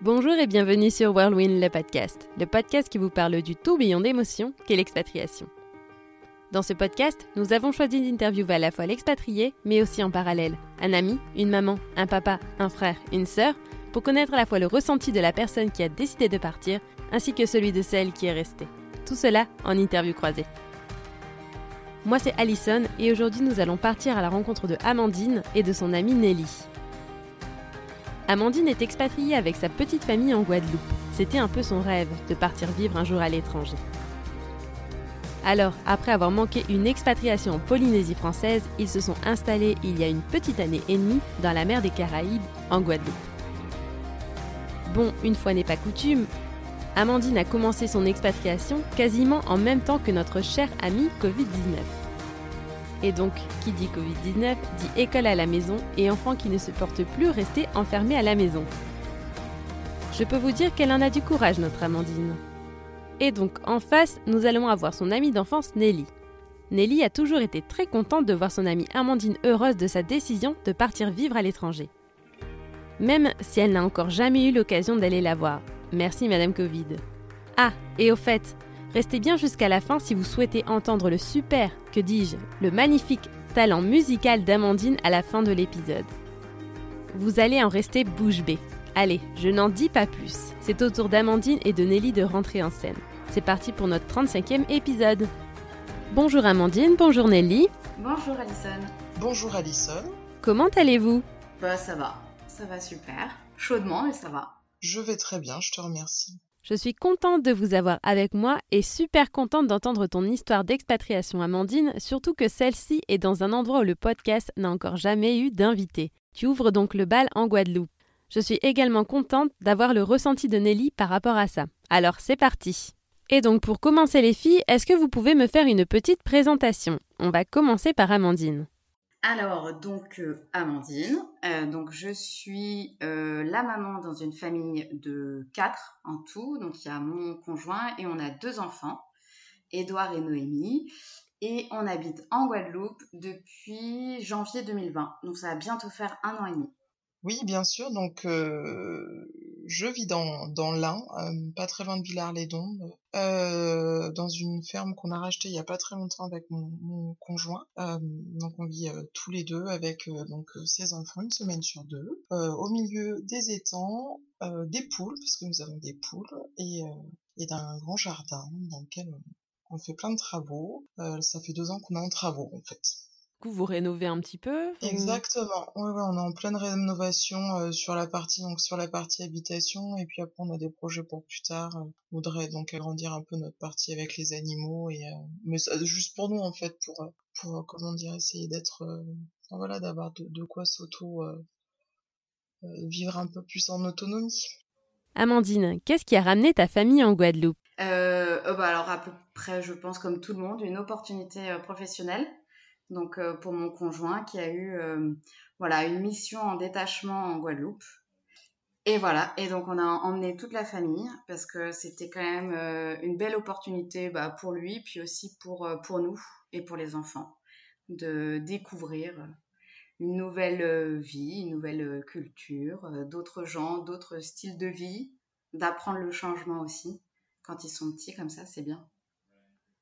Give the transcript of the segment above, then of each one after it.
Bonjour et bienvenue sur Whirlwind, le podcast, le podcast qui vous parle du tourbillon d'émotions qu'est l'expatriation. Dans ce podcast, nous avons choisi d'interviewer à la fois l'expatrié, mais aussi en parallèle, un ami, une maman, un papa, un frère, une sœur, pour connaître à la fois le ressenti de la personne qui a décidé de partir, ainsi que celui de celle qui est restée. Tout cela en interview croisée. Moi c'est Alison et aujourd'hui nous allons partir à la rencontre de Amandine et de son amie Nelly. Amandine est expatriée avec sa petite famille en Guadeloupe. C'était un peu son rêve de partir vivre un jour à l'étranger. Alors, après avoir manqué une expatriation en Polynésie française, ils se sont installés il y a une petite année et demie dans la mer des Caraïbes, en Guadeloupe. Bon, une fois n'est pas coutume, Amandine a commencé son expatriation quasiment en même temps que notre cher ami Covid-19. Et donc, qui dit Covid-19 dit école à la maison et enfants qui ne se portent plus rester enfermés à la maison. Je peux vous dire qu'elle en a du courage, notre Amandine. Et donc, en face, nous allons avoir son amie d'enfance Nelly. Nelly a toujours été très contente de voir son amie Amandine heureuse de sa décision de partir vivre à l'étranger. Même si elle n'a encore jamais eu l'occasion d'aller la voir. Merci Madame Covid. Ah, et au fait, Restez bien jusqu'à la fin si vous souhaitez entendre le super, que dis-je, le magnifique talent musical d'Amandine à la fin de l'épisode. Vous allez en rester bouche bée. Allez, je n'en dis pas plus. C'est au tour d'Amandine et de Nelly de rentrer en scène. C'est parti pour notre 35e épisode. Bonjour Amandine, bonjour Nelly. Bonjour Alison. Bonjour Alison. Comment allez-vous? Bah ça va, ça va super. Chaudement, mais ça va. Je vais très bien, je te remercie. Je suis contente de vous avoir avec moi et super contente d'entendre ton histoire d'expatriation Amandine, surtout que celle-ci est dans un endroit où le podcast n'a encore jamais eu d'invité. Tu ouvres donc le bal en Guadeloupe. Je suis également contente d'avoir le ressenti de Nelly par rapport à ça. Alors c'est parti. Et donc pour commencer les filles, est-ce que vous pouvez me faire une petite présentation? On va commencer par Amandine. Alors, donc, euh, Amandine. Euh, donc, je suis euh, la maman dans une famille de quatre en tout. Donc, il y a mon conjoint et on a deux enfants, Édouard et Noémie. Et on habite en Guadeloupe depuis janvier 2020. Donc, ça va bientôt faire un an et demi. Oui, bien sûr. Donc, euh, je vis dans, dans l'Ain, euh, pas très loin de Villars-les-Dombes, euh, dans une ferme qu'on a rachetée il y a pas très longtemps avec mon, mon conjoint. Donc, on vit tous les deux avec donc ses enfants une semaine sur deux, au milieu des étangs, des poules parce que nous avons des poules et, et d'un grand jardin dans lequel on, on fait plein de travaux. ça fait deux ans qu'on est en travaux en fait coup, vous rénovez un petit peu Exactement. Ouais, ouais, on est en pleine rénovation euh, sur la partie donc sur la partie habitation et puis après on a des projets pour plus tard. Euh, on voudrait donc agrandir un peu notre partie avec les animaux et euh, mais ça, juste pour nous en fait pour pour comment dire essayer d'être voilà d'avoir de, de, quoi s'auto vivre un peu plus en autonomie. Amandine, qu'est-ce qui a ramené ta famille en Guadeloupe? Euh, bah alors à peu près, je pense comme tout le monde, une opportunité professionnelle donc euh, pour mon conjoint qui a eu euh, voilà une mission en détachement en Guadeloupe. Et voilà, et donc on a emmené toute la famille parce que c'était quand même euh, une belle opportunité bah, pour lui, puis aussi pour, pour nous et pour les enfants de découvrir une nouvelle vie, une nouvelle culture, d'autres gens, d'autres styles de vie, d'apprendre le changement aussi. Quand ils sont petits comme ça, c'est bien.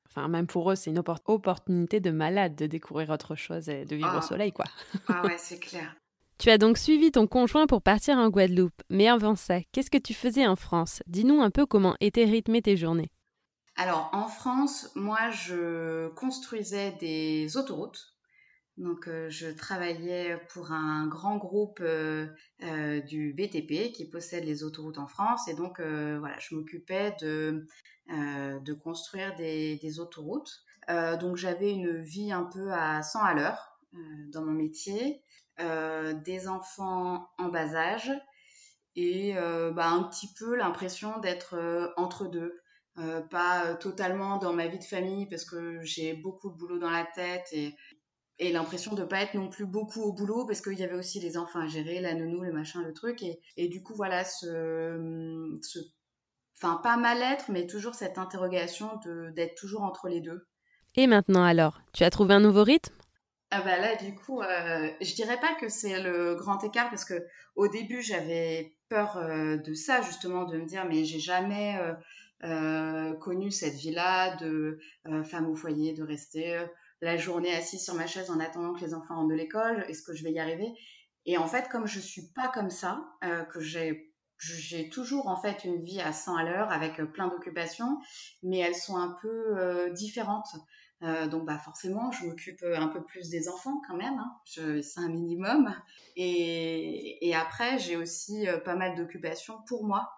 Enfin, même pour eux, c'est une opportunité de malade de découvrir autre chose et de vivre au ah. soleil, quoi. ah ouais, c'est clair. Tu as donc suivi ton conjoint pour partir en Guadeloupe. Mais avant ça, qu'est-ce que tu faisais en France? Dis-nous un peu comment étaient rythmées tes journées. Alors, en France, moi, je construisais des autoroutes. Donc, euh, je travaillais pour un grand groupe euh, euh, du BTP qui possède les autoroutes en France. Et donc, voilà, je m'occupais de construire des, autoroutes. Donc j'avais une vie un peu à 100 à l'heure dans mon métier, des enfants en bas âge et bah, un petit peu l'impression d'être entre deux. pas totalement dans ma vie de famille parce que j'ai beaucoup de boulot dans la tête et, et l'impression de pas être non plus beaucoup au boulot parce qu'il y avait aussi les enfants à gérer, la nounou, le machin, le truc. Et, et du coup, voilà, ce, ce enfin pas mal-être, mais toujours cette interrogation d'être toujours entre les deux. Et maintenant alors, tu as trouvé un nouveau rythme? Ah bah là, du coup, euh, je dirais pas que c'est le grand écart parce que au début, j'avais peur euh, de ça, justement, de me dire, mais j'ai jamais euh, connu cette vie-là de femme au foyer, de rester la journée assise sur ma chaise en attendant que les enfants rentrent de l'école. Est-ce que je vais y arriver? Et en fait, comme je suis pas comme ça, que j'ai j'ai toujours en fait une vie à 100 à l'heure avec plein d'occupations, mais elles sont un peu différentes. Euh, donc bah forcément, je m'occupe un peu plus des enfants quand même, hein. c'est un minimum. Et, et après, j'ai aussi pas mal d'occupations pour moi,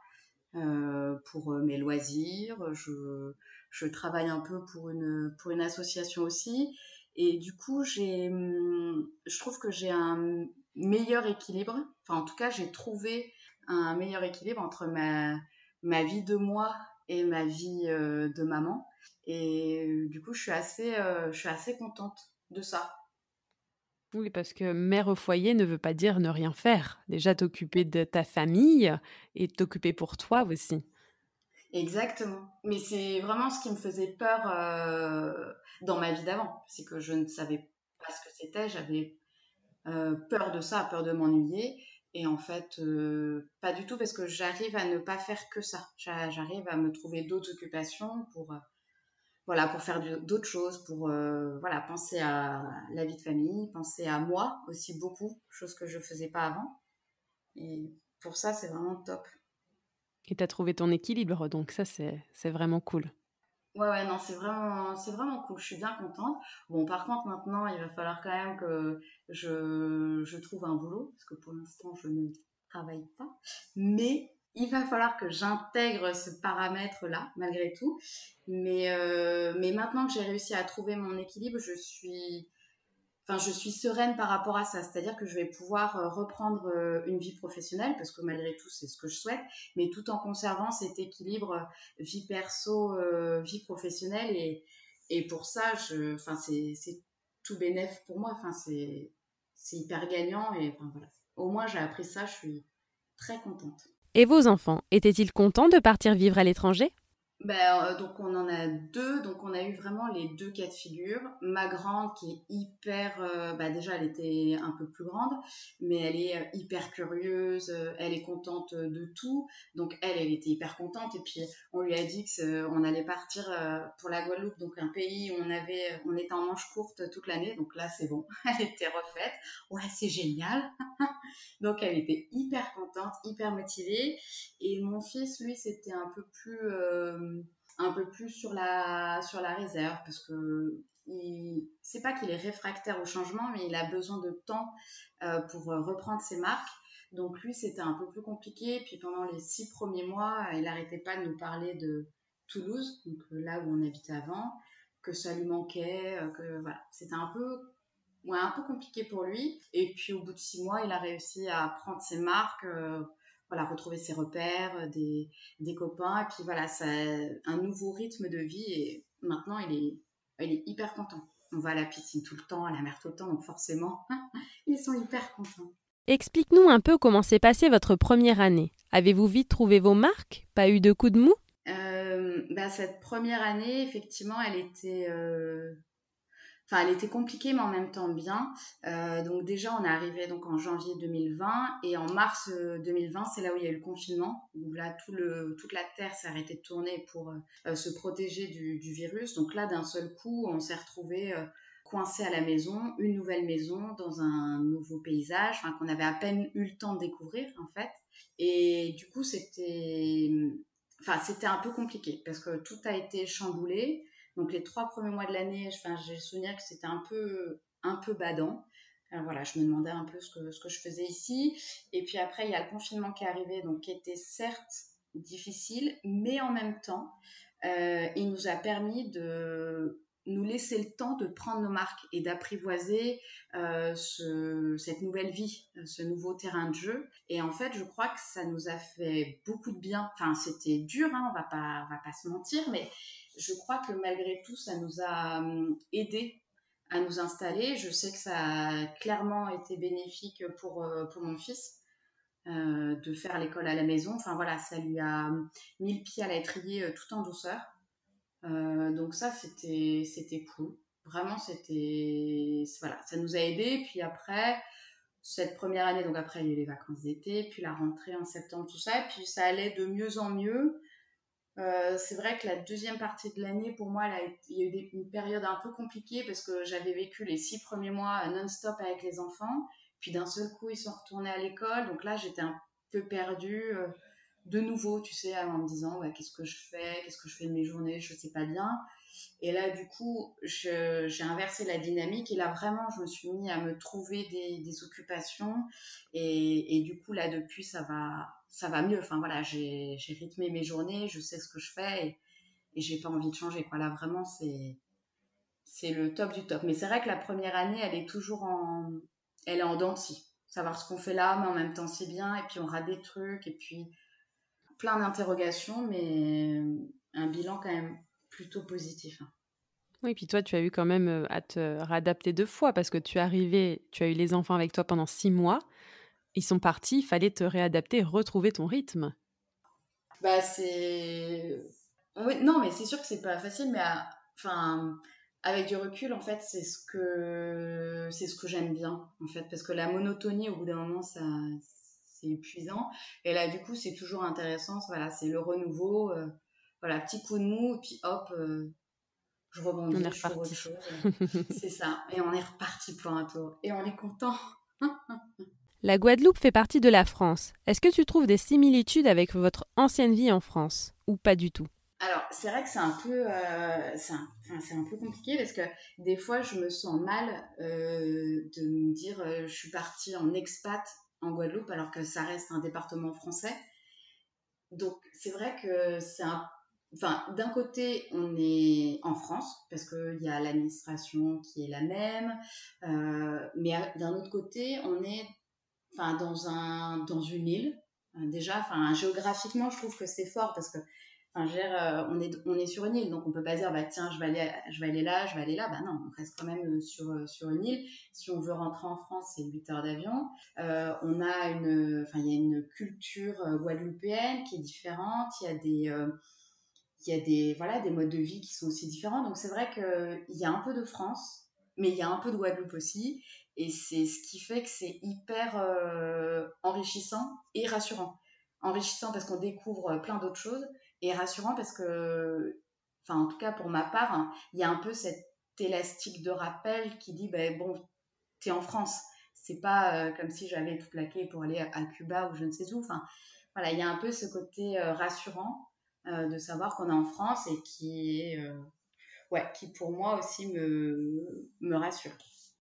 euh, pour mes loisirs. Je, je, travaille un peu pour une, pour une association aussi. Et du coup, mmh, je trouve que j'ai un meilleur équilibre. Enfin, en tout cas, j'ai trouvé un meilleur équilibre entre ma, ma vie de moi et ma vie de maman. Et du coup, je suis assez, je suis assez contente de ça. Oui, parce que mère au foyer ne veut pas dire ne rien faire. Déjà, t'occuper de ta famille et t'occuper pour toi aussi. Exactement. Mais c'est vraiment ce qui me faisait peur dans ma vie d'avant. C'est que je ne savais pas ce que c'était. J'avais peur de ça, peur de m'ennuyer. Et en fait, pas du tout, parce que j'arrive à ne pas faire que ça. J'arrive à me trouver d'autres occupations pour voilà, pour faire d'autres choses, pour euh, voilà, penser à la vie de famille, penser à moi aussi beaucoup, chose que je ne faisais pas avant. Et pour ça, c'est vraiment top. Et tu as trouvé ton équilibre, donc ça, c'est vraiment cool. Ouais, ouais, non, c'est vraiment, c'est vraiment cool. Je suis bien contente. Bon, par contre, maintenant, il va falloir quand même que je, je trouve un boulot, parce que pour l'instant, je ne travaille pas. Mais il va falloir que j'intègre ce paramètre-là, malgré tout. Mais, euh, mais maintenant que j'ai réussi à trouver mon équilibre, je suis, enfin, je suis sereine par rapport à ça. C'est-à-dire que je vais pouvoir euh, reprendre euh, une vie professionnelle, parce que malgré tout, c'est ce que je souhaite, mais tout en conservant cet équilibre vie perso, vie professionnelle. Et, et pour ça, je, enfin, c'est tout bénéf pour moi. Enfin, c'est hyper gagnant. Et enfin, voilà. Au moins, j'ai appris ça, je suis très contente. Et vos enfants, étaient-ils contents de partir vivre à l'étranger? Ben, euh, donc on en a deux, donc on a eu vraiment les deux cas de figure. Ma grande qui est hyper, euh, bah déjà elle était un peu plus grande, mais elle est euh, hyper curieuse, elle est contente de tout, donc elle, elle était hyper contente. Et puis on lui a dit que on allait partir pour la Guadeloupe, donc un pays où on avait, on était en manche courte toute l'année, donc là c'est bon, elle était refaite. Ouais, c'est génial. donc elle était hyper contente, hyper motivée. Et mon fils, lui, c'était un peu plus un peu plus sur la, sur la réserve parce que c'est pas qu'il est réfractaire au changement, mais il a besoin de temps euh, pour reprendre ses marques. Donc lui, c'était un peu plus compliqué. Puis pendant les six premiers mois, il n'arrêtait pas de nous parler de Toulouse, donc euh, là où on habitait avant, que ça lui manquait, euh, que voilà, c'était un peu ouais, un peu compliqué pour lui. Et puis au bout de six mois, il a réussi à prendre ses marques voilà, retrouver ses repères, euh, des, des copains. Et puis voilà, ça un nouveau rythme de vie. Et maintenant, il est, il est hyper content. On va à la piscine tout le temps, à la mer tout le temps, donc forcément, ils sont hyper contents. Explique-nous un peu comment s'est passée votre première année. Avez-vous vite trouvé vos marques? Pas eu de coup de mou? Euh, bah, Cette première année, effectivement, elle était, euh, Enfin, elle était compliquée, mais en même temps bien. Euh, donc déjà, on est arrivé donc en janvier 2020 et en mars 2020, euh, c'est là où il y a eu le confinement. Donc là, tout le, toute la terre s'est arrêtée de tourner pour euh, se protéger du, virus. Donc là, d'un seul coup, on s'est retrouvé coincé à la maison, une nouvelle maison dans un nouveau paysage, qu'on avait à peine eu le temps de découvrir en fait. Et du coup, c'était, enfin, c'était un peu compliqué parce que tout a été chamboulé. Donc les trois premiers mois de l'année, j'ai le souvenir que c'était un peu, un peu badant. Alors voilà, je me demandais un peu ce que, ce que je faisais ici. Et puis après, il y a le confinement qui est arrivé, donc qui était certes difficile, mais en même temps, euh, il nous a permis de nous laisser le temps de prendre nos marques et d'apprivoiser euh, cette nouvelle vie, ce nouveau terrain de jeu. Et en fait, je crois que ça nous a fait beaucoup de bien. Enfin, c'était dur, hein, on va pas, va pas se mentir, mais je crois que malgré tout, ça nous a hum, aidé à nous installer. Je sais que ça a clairement été bénéfique pour, euh, pour mon fils. Euh, de faire l'école à la maison. Enfin voilà, ça lui a hum, mis le pied à l'étrier euh, tout en douceur. donc ça, c'était, c'était cool. Vraiment, c'était. Voilà, ça nous a aidés. Puis après, cette première année, donc après, il y a eu les vacances d'été, puis la rentrée en septembre, tout ça. Et puis ça allait de mieux en mieux. Euh, c'est vrai que la deuxième partie de l'année, pour moi, il y a eu une période un peu compliquée parce que j'avais vécu les six premiers mois non-stop avec les enfants. Puis d'un seul coup, ils sont retournés à l'école. Donc là, j'étais un peu perdue. Euh, de nouveau, tu sais, en me disant qu'est-ce que je fais, qu'est-ce que je fais de mes journées, je ne sais pas bien. Et là, du coup, j'ai inversé la dynamique et là, vraiment, je me suis mis à me trouver des, occupations. Et, et, du coup, là, depuis, ça va, ça va mieux. Enfin, voilà, j'ai rythmé mes journées, je sais ce que je fais et, et j'ai pas envie de changer. Quoi. Là, vraiment, c'est c'est le top du top. Mais c'est vrai que la première année, elle est toujours en, elle est en. Savoir ce qu'on fait là, mais en même temps, c'est bien. Et puis, on rate des trucs. Et puis, plein d'interrogations, mais un bilan quand même plutôt positif. Hein. Oui, puis toi, tu as eu quand même euh, à te réadapter deux fois parce que tu es arrivé, tu as eu les enfants avec toi pendant six mois. Ils sont partis, il fallait te réadapter, retrouver ton rythme. Bah, c'est. non, mais c'est sûr que c'est pas facile, mais enfin, avec du recul, en fait, c'est ce que c'est ce que j'aime bien, en fait, parce que la monotonie, au bout d'un moment, ça, c'est épuisant. Et là, du coup, c'est toujours intéressant. Voilà, c'est le renouveau. Euh, voilà, petit coup de mou, et puis hop, euh, je rebondis on est autre chose. c'est ça. Et on est reparti pour un tour. Et on est content. la Guadeloupe fait partie de la France. Est-ce que tu trouves des similitudes avec votre ancienne vie en France ou pas du tout? Alors, c'est vrai que c'est un peu, euh, c'est un, peu compliqué parce que des fois, je me sens mal de me dire, je suis partie en expat en Guadeloupe, alors que ça reste un département français. Donc, c'est vrai que c'est un. Enfin, d'un côté, on est en France, parce qu'il y a l'administration qui est la même, euh, mais d'un autre côté, on est enfin, dans, un, dans une île. Déjà, enfin, géographiquement, je trouve que c'est fort parce que Enfin, euh, on, est, on est sur une île, donc on peut pas dire, bah, tiens, je vais, aller, je vais aller là, je vais aller là. Bah non, on reste quand même euh, sur, euh, sur une île. Si on veut rentrer en France, c'est 8 heures d'avion. on a une, enfin, il y a une culture guadeloupéenne qui est différente. Il y a des, il y a des, voilà, des modes de vie qui sont aussi différents. Donc c'est vrai qu'il y a un peu de France, mais il y a un peu de Guadeloupe aussi. Et c'est ce qui fait que c'est hyper enrichissant et rassurant. Enrichissant parce qu'on découvre plein d'autres choses et rassurant parce que, enfin en tout cas pour ma part, hein, il y a un peu cet élastique de rappel qui dit, ben bon, t'es en France. C'est pas euh, comme si j'avais tout plaqué pour aller à, Cuba ou je ne sais où. Enfin, voilà, il y a un peu ce côté euh, rassurant euh, de savoir qu'on est en France et qui est, ouais, qui pour moi aussi me, me rassure.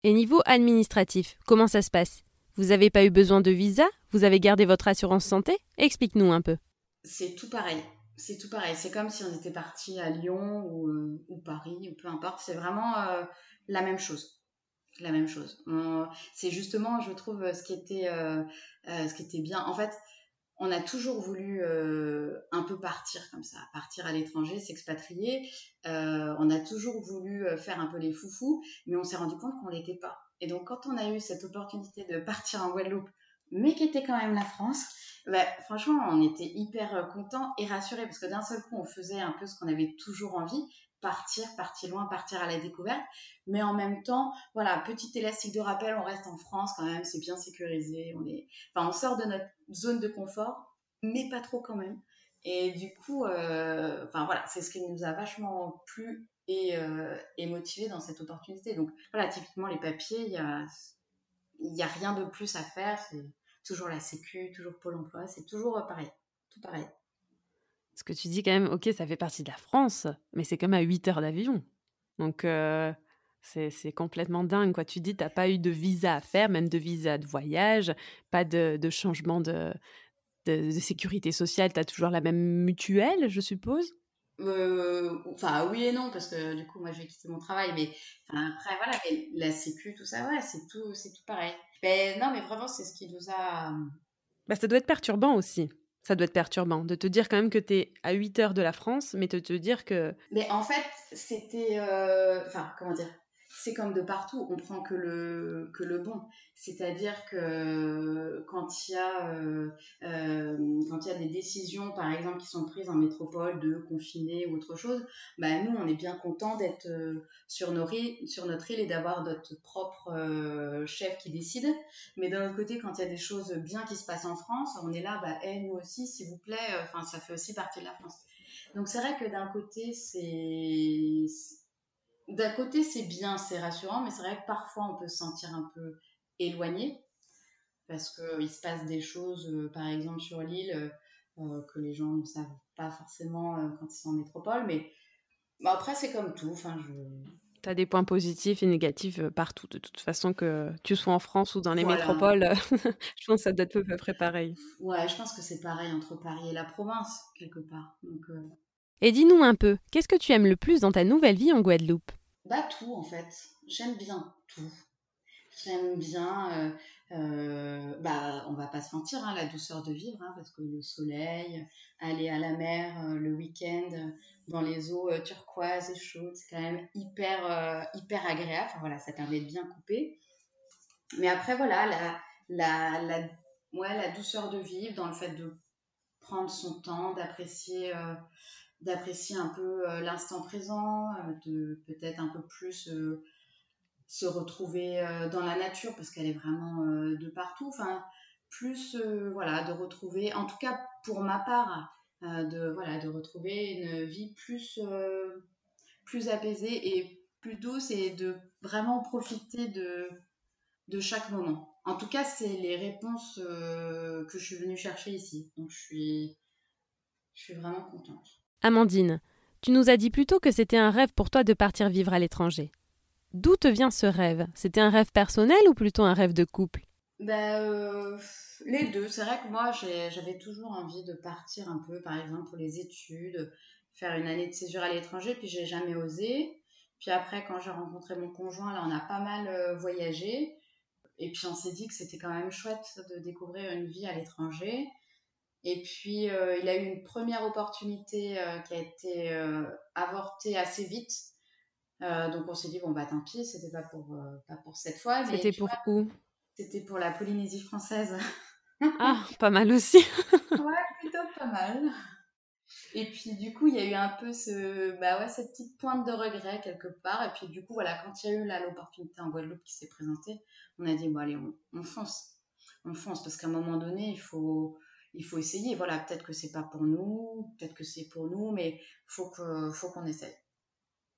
Et niveau administratif, comment ça se passe? Vous n'avez pas eu besoin de visa? Vous avez gardé votre assurance santé? Explique-nous un peu. C'est tout pareil. C'est tout pareil. C'est comme si on était parti à Lyon ou, euh, Paris, ou peu importe. C'est vraiment euh, la même chose. La même chose. C'est justement, je trouve, ce qui, était, euh, ce qui était bien. En fait, on a toujours voulu un peu partir comme ça, partir à l'étranger, s'expatrier. on a toujours voulu faire un peu les foufous, mais on s'est rendu compte qu'on l'était pas. Et donc, quand on a eu cette opportunité de partir en Guadeloupe, mais qui était quand même la France, bah, franchement, on était hyper euh, contents et rassurés parce que d'un seul coup, on faisait un peu ce qu'on avait toujours envie, partir, partir loin, partir à la découverte. Mais en même temps, voilà, petit élastique de rappel, on reste en France quand même, c'est bien sécurisé. On, est... enfin, on sort de notre zone de confort, mais pas trop quand même. Et du coup, euh, enfin voilà, c'est ce qui nous a vachement plu et, euh, motivé dans cette opportunité. Donc voilà, typiquement les papiers, il y a, a rien de plus à faire. C'est toujours la Sécu, toujours Pôle emploi, c'est toujours euh, pareil, tout pareil. Ce que tu dis quand même, ok, ça fait partie de la France, mais c'est comme à 8 heures d'avion. Donc, euh, c'est complètement dingue, quoi. Tu dis, tu n'as pas eu de visa à faire, même de visa de voyage, pas de, de changement de, de, sécurité sociale. Tu as toujours la même mutuelle, je suppose? Euh, Enfin, oui et non, parce que du coup, moi, j'ai quitté mon travail, mais après, voilà, la Sécu, tout ça, ouais, c'est tout, tout pareil. Ben, non, mais vraiment, c'est ce qui nous a. Bah, ça doit être perturbant aussi. Ça doit être perturbant de te dire quand même que tu es à 8 heures de la France, mais de te dire que. Mais en fait, c'était. Euh, enfin, comment dire c'est comme de partout, on prend que le, que le bon. C'est-à-dire que quand il, y a, euh, euh, y a des décisions, par exemple, qui sont prises en métropole de confiner ou autre chose, bah, nous, on est bien content d'être euh, sur, sur notre île et d'avoir notre propre chef qui décide. Mais d'un autre côté, quand il y a des choses bien qui se passent en France, on est là, bah, nous aussi, s'il vous plaît, enfin, ça fait aussi partie de la France. Donc c'est vrai que d'un côté, c'est d'un côté, c'est bien, c'est rassurant, mais c'est vrai que parfois on peut se sentir un peu éloigné parce qu'il se passe des choses, euh, par exemple sur l'île, euh, euh, que les gens ne savent pas forcément quand ils sont en métropole. Mais après, c'est comme tout. Enfin, je... Tu as des points positifs et négatifs partout, de toute façon, que tu sois en France ou dans les métropoles. je pense que ça doit être à peu près pareil. Ouais, je pense que c'est pareil entre Paris et la province, quelque part. Donc, Et dis-nous un peu, qu'est-ce que tu aimes le plus dans ta nouvelle vie en Guadeloupe? Bah tout en fait. J'aime bien tout. J'aime bien, euh, euh, bah on va pas se mentir, hein, la douceur de vivre, hein, parce que le soleil, aller à la mer euh, le week-end dans les eaux turquoises et chaudes, c'est quand même hyper hyper agréable. Enfin voilà, ça permet de bien couper. Mais après voilà, la douceur de vivre dans le fait de prendre son temps, d'apprécier d'apprécier un peu euh, l'instant présent, euh, de peut-être un peu plus euh, se retrouver dans la nature parce qu'elle est vraiment de partout. Enfin, plus voilà, de retrouver, en tout cas pour ma part, de voilà, de retrouver une vie plus plus apaisée et plus douce et de vraiment profiter de de chaque moment. En tout cas, c'est les réponses que je suis venue chercher ici. Donc je suis je suis vraiment contente. Amandine, tu nous as dit plutôt que c'était un rêve pour toi de partir vivre à l'étranger. D'où te vient ce rêve? C'était un rêve personnel ou plutôt un rêve de couple? Ben, Les deux. C'est vrai que moi, j'avais toujours envie de partir un peu, par exemple, pour les études, faire une année de séjour à l'étranger, puis j'ai jamais osé. Puis après, quand j'ai rencontré mon conjoint, là, on a pas mal euh, voyagé. Et puis on s'est dit que c'était quand même chouette de découvrir une vie à l'étranger. Et puis, euh, il a eu une première opportunité euh, qui a été euh, avortée assez vite. donc, on s'est dit, bon, bah tant pis, c'était pas pour, pas pour cette fois. C'était pour où? C'était pour la Polynésie française. ah, pas mal aussi. ouais, plutôt pas mal. Et puis, du coup, il y a eu un peu ce, bah ouais, cette petite pointe de regret quelque part. Et puis, du coup, voilà, quand il y a eu là l'opportunité en Guadeloupe qui s'est présentée, on a dit, bon, allez, on, on fonce. On fonce parce qu'à un moment donné, il faut il faut essayer. Voilà, peut-être que c'est pas pour nous, peut-être que c'est pour nous, mais faut que faut qu'on essaye.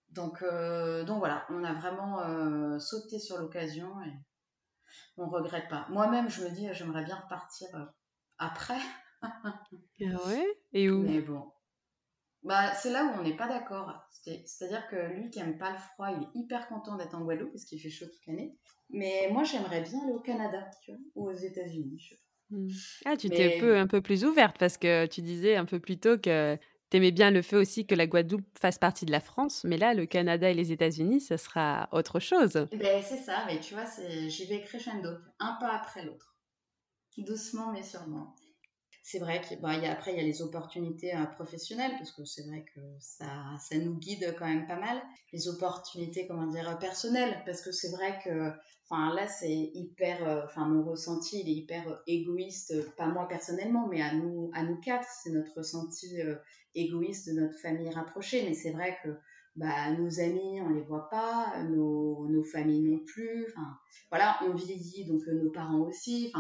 Donc euh, donc voilà, on a vraiment euh, sauté sur l'occasion et on regrette pas. Moi-même, je me dis, j'aimerais bien repartir euh, après. ah ouais? Et où? Mais bon. Bah, c'est là où on n'est pas d'accord. C'est-à-dire que lui qui aime pas le froid, il est hyper content d'être en Guadeloupe parce qu'il fait chaud toute l'année. Mais moi, j'aimerais bien aller au Canada, tu vois, ou aux États-Unis. Je sais. Ah, tu t'es un peu, un peu plus ouverte parce que tu disais un peu plus tôt que tu aimais bien le fait aussi que la Guadeloupe fasse partie de la France, mais là, le Canada et les États-Unis, ça sera autre chose. Ben, c'est ça, mais tu vois, j'y vais crescendo, un pas après l'autre. Doucement, mais sûrement c'est vrai qu'après, il y a les opportunités euh, professionnelles, parce que c'est vrai que ça, ça nous guide quand même pas mal. Les opportunités, comment dire, personnelles, parce que c'est vrai que, enfin, là, c'est hyper, euh, enfin, mon ressenti, il est hyper égoïste, pas moi personnellement, mais à nous, à nous quatre, c'est notre ressenti euh, égoïste de notre famille rapprochée. Mais c'est vrai que, bah, nos amis, on les voit pas, nos, nos familles non plus. Voilà, on vieillit, donc nos parents aussi.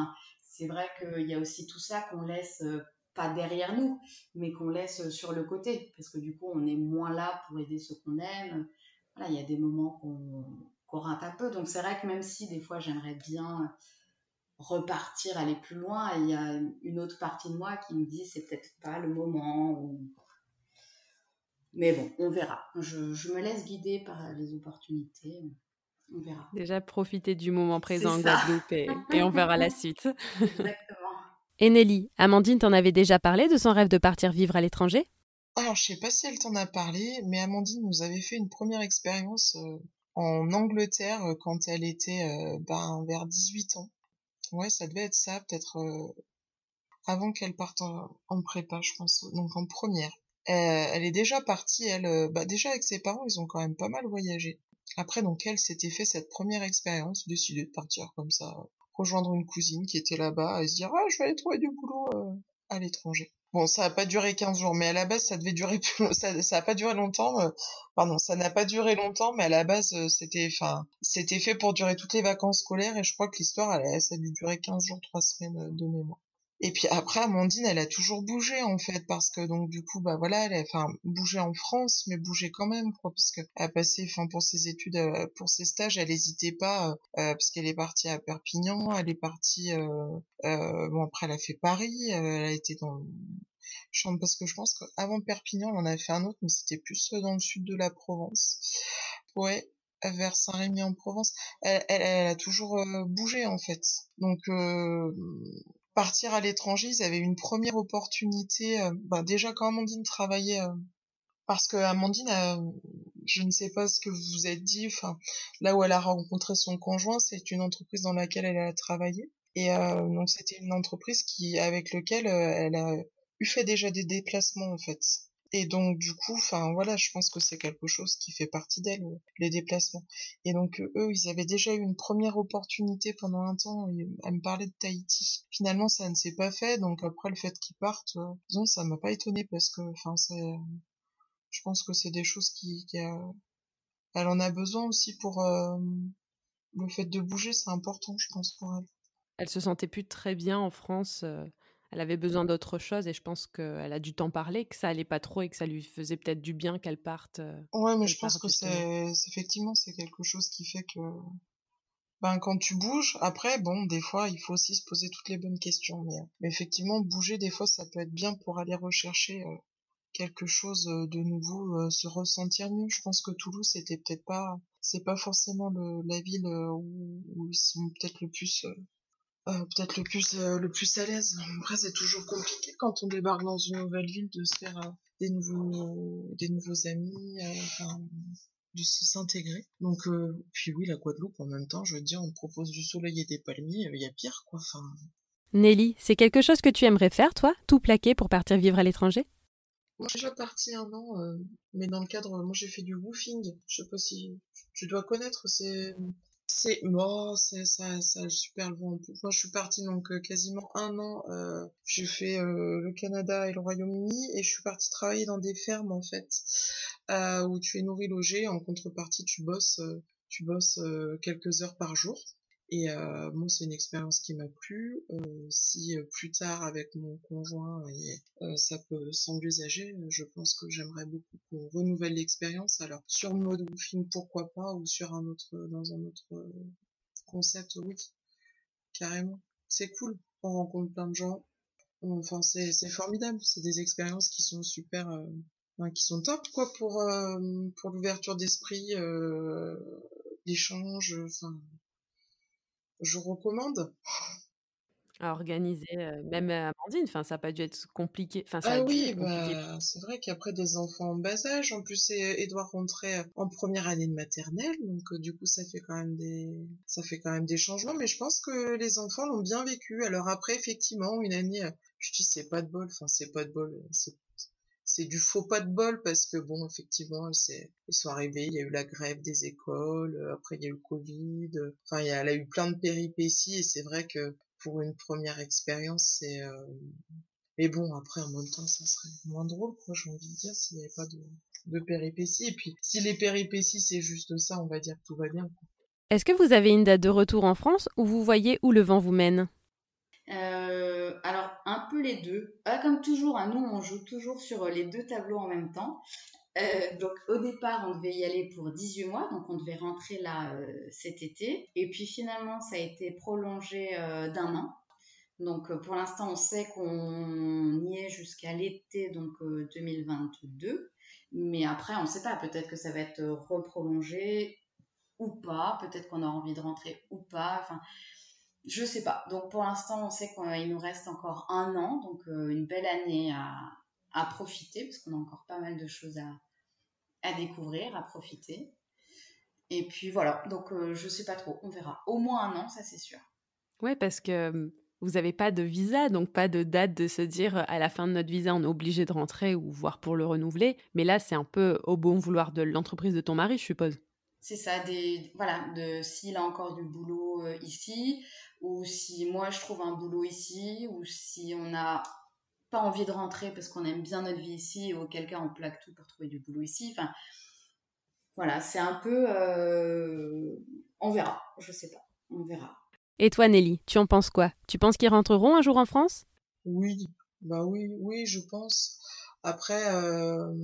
C'est vrai qu'il y a aussi tout ça qu'on laisse euh, pas derrière nous, mais qu'on laisse euh, sur le côté, parce que du coup, on est moins là pour aider ceux qu'on aime. Voilà, il y a des moments qu'on rate un peu. Donc c'est vrai que même si des fois j'aimerais bien repartir, aller plus loin, il y a une autre partie de moi qui me dit c'est peut-être pas le moment. Mais bon, on verra. Je, je, me laisse guider par les opportunités on verra. Déjà profiter du moment présent en Guadeloupe et, on verra la suite. Exactement. Et Nelly, Amandine t'en avait déjà parlé de son rêve de partir vivre à l'étranger? Alors je sais pas si elle t'en a parlé, mais Amandine nous avait fait une première expérience euh, en Angleterre euh, quand elle était euh, ben, vers 18 ans. Ouais, ça devait être ça, peut-être avant qu'elle parte en, prépa, je pense, donc en première. elle est déjà partie, elle, bah déjà avec ses parents, ils ont quand même pas mal voyagé. Après, donc, elle s'était fait cette première expérience, décidé de partir comme ça, rejoindre une cousine qui était là-bas et se dire, ah, je vais aller trouver du boulot euh, à l'étranger. Bon, ça a pas duré 15 jours, mais à la base, ça devait durer plus, ça, ça a pas duré longtemps, euh, pardon, ça n'a pas duré longtemps, mais à la base, euh, c'était, enfin, c'était fait pour durer toutes les vacances scolaires et je crois que l'histoire, elle, ça a dû durer 15 jours, 3 semaines de mémoire. Et puis après, Amandine, elle a toujours bougé en fait, parce que donc du coup, bah voilà, elle a enfin bougé en France, mais bougé quand même, quoi, parce qu'elle a passé, enfin pour ses études, euh, pour ses stages, elle hésitait pas, euh, euh, parce qu'elle est partie à Perpignan, elle est partie, bon après elle a fait Paris, elle a été dans parce que je pense qu'avant Perpignan, on en avait fait un autre, mais c'était plus dans le sud de la Provence. Ouais, vers Saint-Rémy en Provence. Elle, elle, elle, a toujours bougé en fait. Donc partir à l'étranger, ils avaient une première opportunité. Euh, bah, déjà quand Amandine travaillait, euh, parce que Amandine, je ne sais pas ce que vous vous êtes dit, enfin là où elle a rencontré son conjoint, c'est une entreprise dans laquelle elle a travaillé. Et euh, donc c'était une entreprise qui avec laquelle elle a eu fait déjà des déplacements en fait. Et donc du coup, enfin voilà, je pense que c'est quelque chose qui fait partie d'elle, euh, les déplacements. Et donc euh, eux, ils avaient déjà eu une première opportunité pendant un temps à me parler de Tahiti. Finalement, ça ne s'est pas fait, donc après le fait qu'ils partent, euh, disons, ça m'a pas étonné parce que, enfin, je pense que c'est des choses qui, qui elle en a besoin aussi pour le fait de bouger, c'est important, je pense pour elle. Elle se sentait plus très bien en France elle avait besoin d'autre chose et je pense qu'elle a dû t'en parler, que ça allait pas trop et que ça lui faisait peut-être du bien qu'elle parte. Euh, ouais, mais je pense que c'est effectivement c'est quelque chose qui fait que ben quand tu bouges, après bon, des fois il faut aussi se poser toutes les bonnes questions, mais, mais effectivement bouger des fois ça peut être bien pour aller rechercher euh, quelque chose euh, de nouveau, se ressentir mieux. Je pense que Toulouse c'était peut-être pas, c'est pas forcément le, la ville où, où ils sont peut-être le plus euh, peut-être le plus euh, le plus à l'aise. Après c'est toujours compliqué quand on débarque dans une nouvelle ville de se faire euh, des nouveaux des nouveaux amis, enfin de s'intégrer. Donc puis oui la Guadeloupe en même temps, je veux dire on propose du soleil et des palmiers, il y a pire quoi. Enfin. Nelly, c'est quelque chose que tu aimerais faire toi, tout plaquer pour partir vivre à l'étranger? Moi je suis déjà partie un an, mais dans le cadre, moi j'ai fait du woofing. Je sais pas si tu dois connaître, c'est c'est moi, c'est ça, ça super loin. Moi, je suis partie donc euh, quasiment un an. Euh, j'ai fait euh, le Canada et le Royaume-Uni et je suis partie travailler dans des fermes en fait, où tu es nourri logé. En contrepartie, tu bosses, tu bosses quelques heures par jour. Et euh, moi, c'est une expérience qui m'a plu. Euh, si euh, plus tard, avec mon conjoint, euh, ça peut s'envisager, je pense que j'aimerais beaucoup qu'on renouvelle l'expérience. Alors, sur le mode film, pourquoi pas, ou sur un autre, dans un autre concept, oui, carrément. C'est cool. On rencontre plein de gens. Enfin, c'est formidable. C'est des expériences qui sont super, qui sont top, quoi, pour pour l'ouverture d'esprit, l'échange. Enfin je recommande. À organiser, même Amandine, enfin, ça n'a pas dû être compliqué. Enfin, ça ah oui, bah, c'est vrai qu'après des enfants en bas âge, en plus Edouard rentrait en première année de maternelle, donc du coup ça fait quand même des, ça fait quand même des changements, mais je pense que les enfants l'ont bien vécu. Alors après, effectivement, une année, je dis c'est pas de bol, enfin c'est pas de bol, c'est c'est du faux pas de bol parce que bon effectivement c'est ils sont arrivés il y a eu la grève des écoles euh, après il y a eu le covid enfin il a, elle a eu plein de péripéties et c'est vrai que pour une première expérience c'est euh... mais bon après en même temps ça serait moins drôle quoi j'ai envie de dire s'il n'y avait pas de, de péripéties. Et puis si les péripéties c'est juste ça on va dire que tout va bien est-ce que vous avez une date de retour en France ou vous voyez où le vent vous mène? Euh, alors, un peu les deux. Ah, comme toujours, hein, nous, on joue toujours sur les deux tableaux en même temps. Euh, donc, au départ, on devait y aller pour 18 mois, donc on devait rentrer là euh, cet été. Et puis finalement, ça a été prolongé d'un an. Donc, pour l'instant, on sait qu'on y est jusqu'à l'été donc 2022. Mais après, on ne sait pas. Peut-être que ça va être reprolongé ou pas. Peut-être qu'on a envie de rentrer ou pas. Enfin, je sais pas. Donc pour l'instant, on sait qu'il nous reste encore un an, donc euh, une belle année à, profiter, parce qu'on a encore pas mal de choses à, découvrir, à profiter. Et puis voilà, donc euh, je sais pas trop, on verra. Au moins un an, ça c'est sûr. Ouais, parce que vous n'avez pas de visa, donc pas de date de se dire à la fin de notre visa, on est obligé de rentrer ou voir pour le renouveler. Mais là, c'est un peu au bon vouloir de l'entreprise de ton mari, je suppose. c'est ça, des, voilà, de s'il a encore du boulot euh, ici, ou si moi je trouve un boulot ici, ou si on n'a pas envie de rentrer parce qu'on aime bien notre vie ici, ou auquel cas on plaque tout pour trouver du boulot ici. Enfin, voilà, c'est un peu. Euh, on verra, je sais pas, on verra. Et toi, Nelly, tu en penses quoi? Tu penses qu'ils rentreront un jour en France? Oui, bah oui, oui, je pense. Après, euh,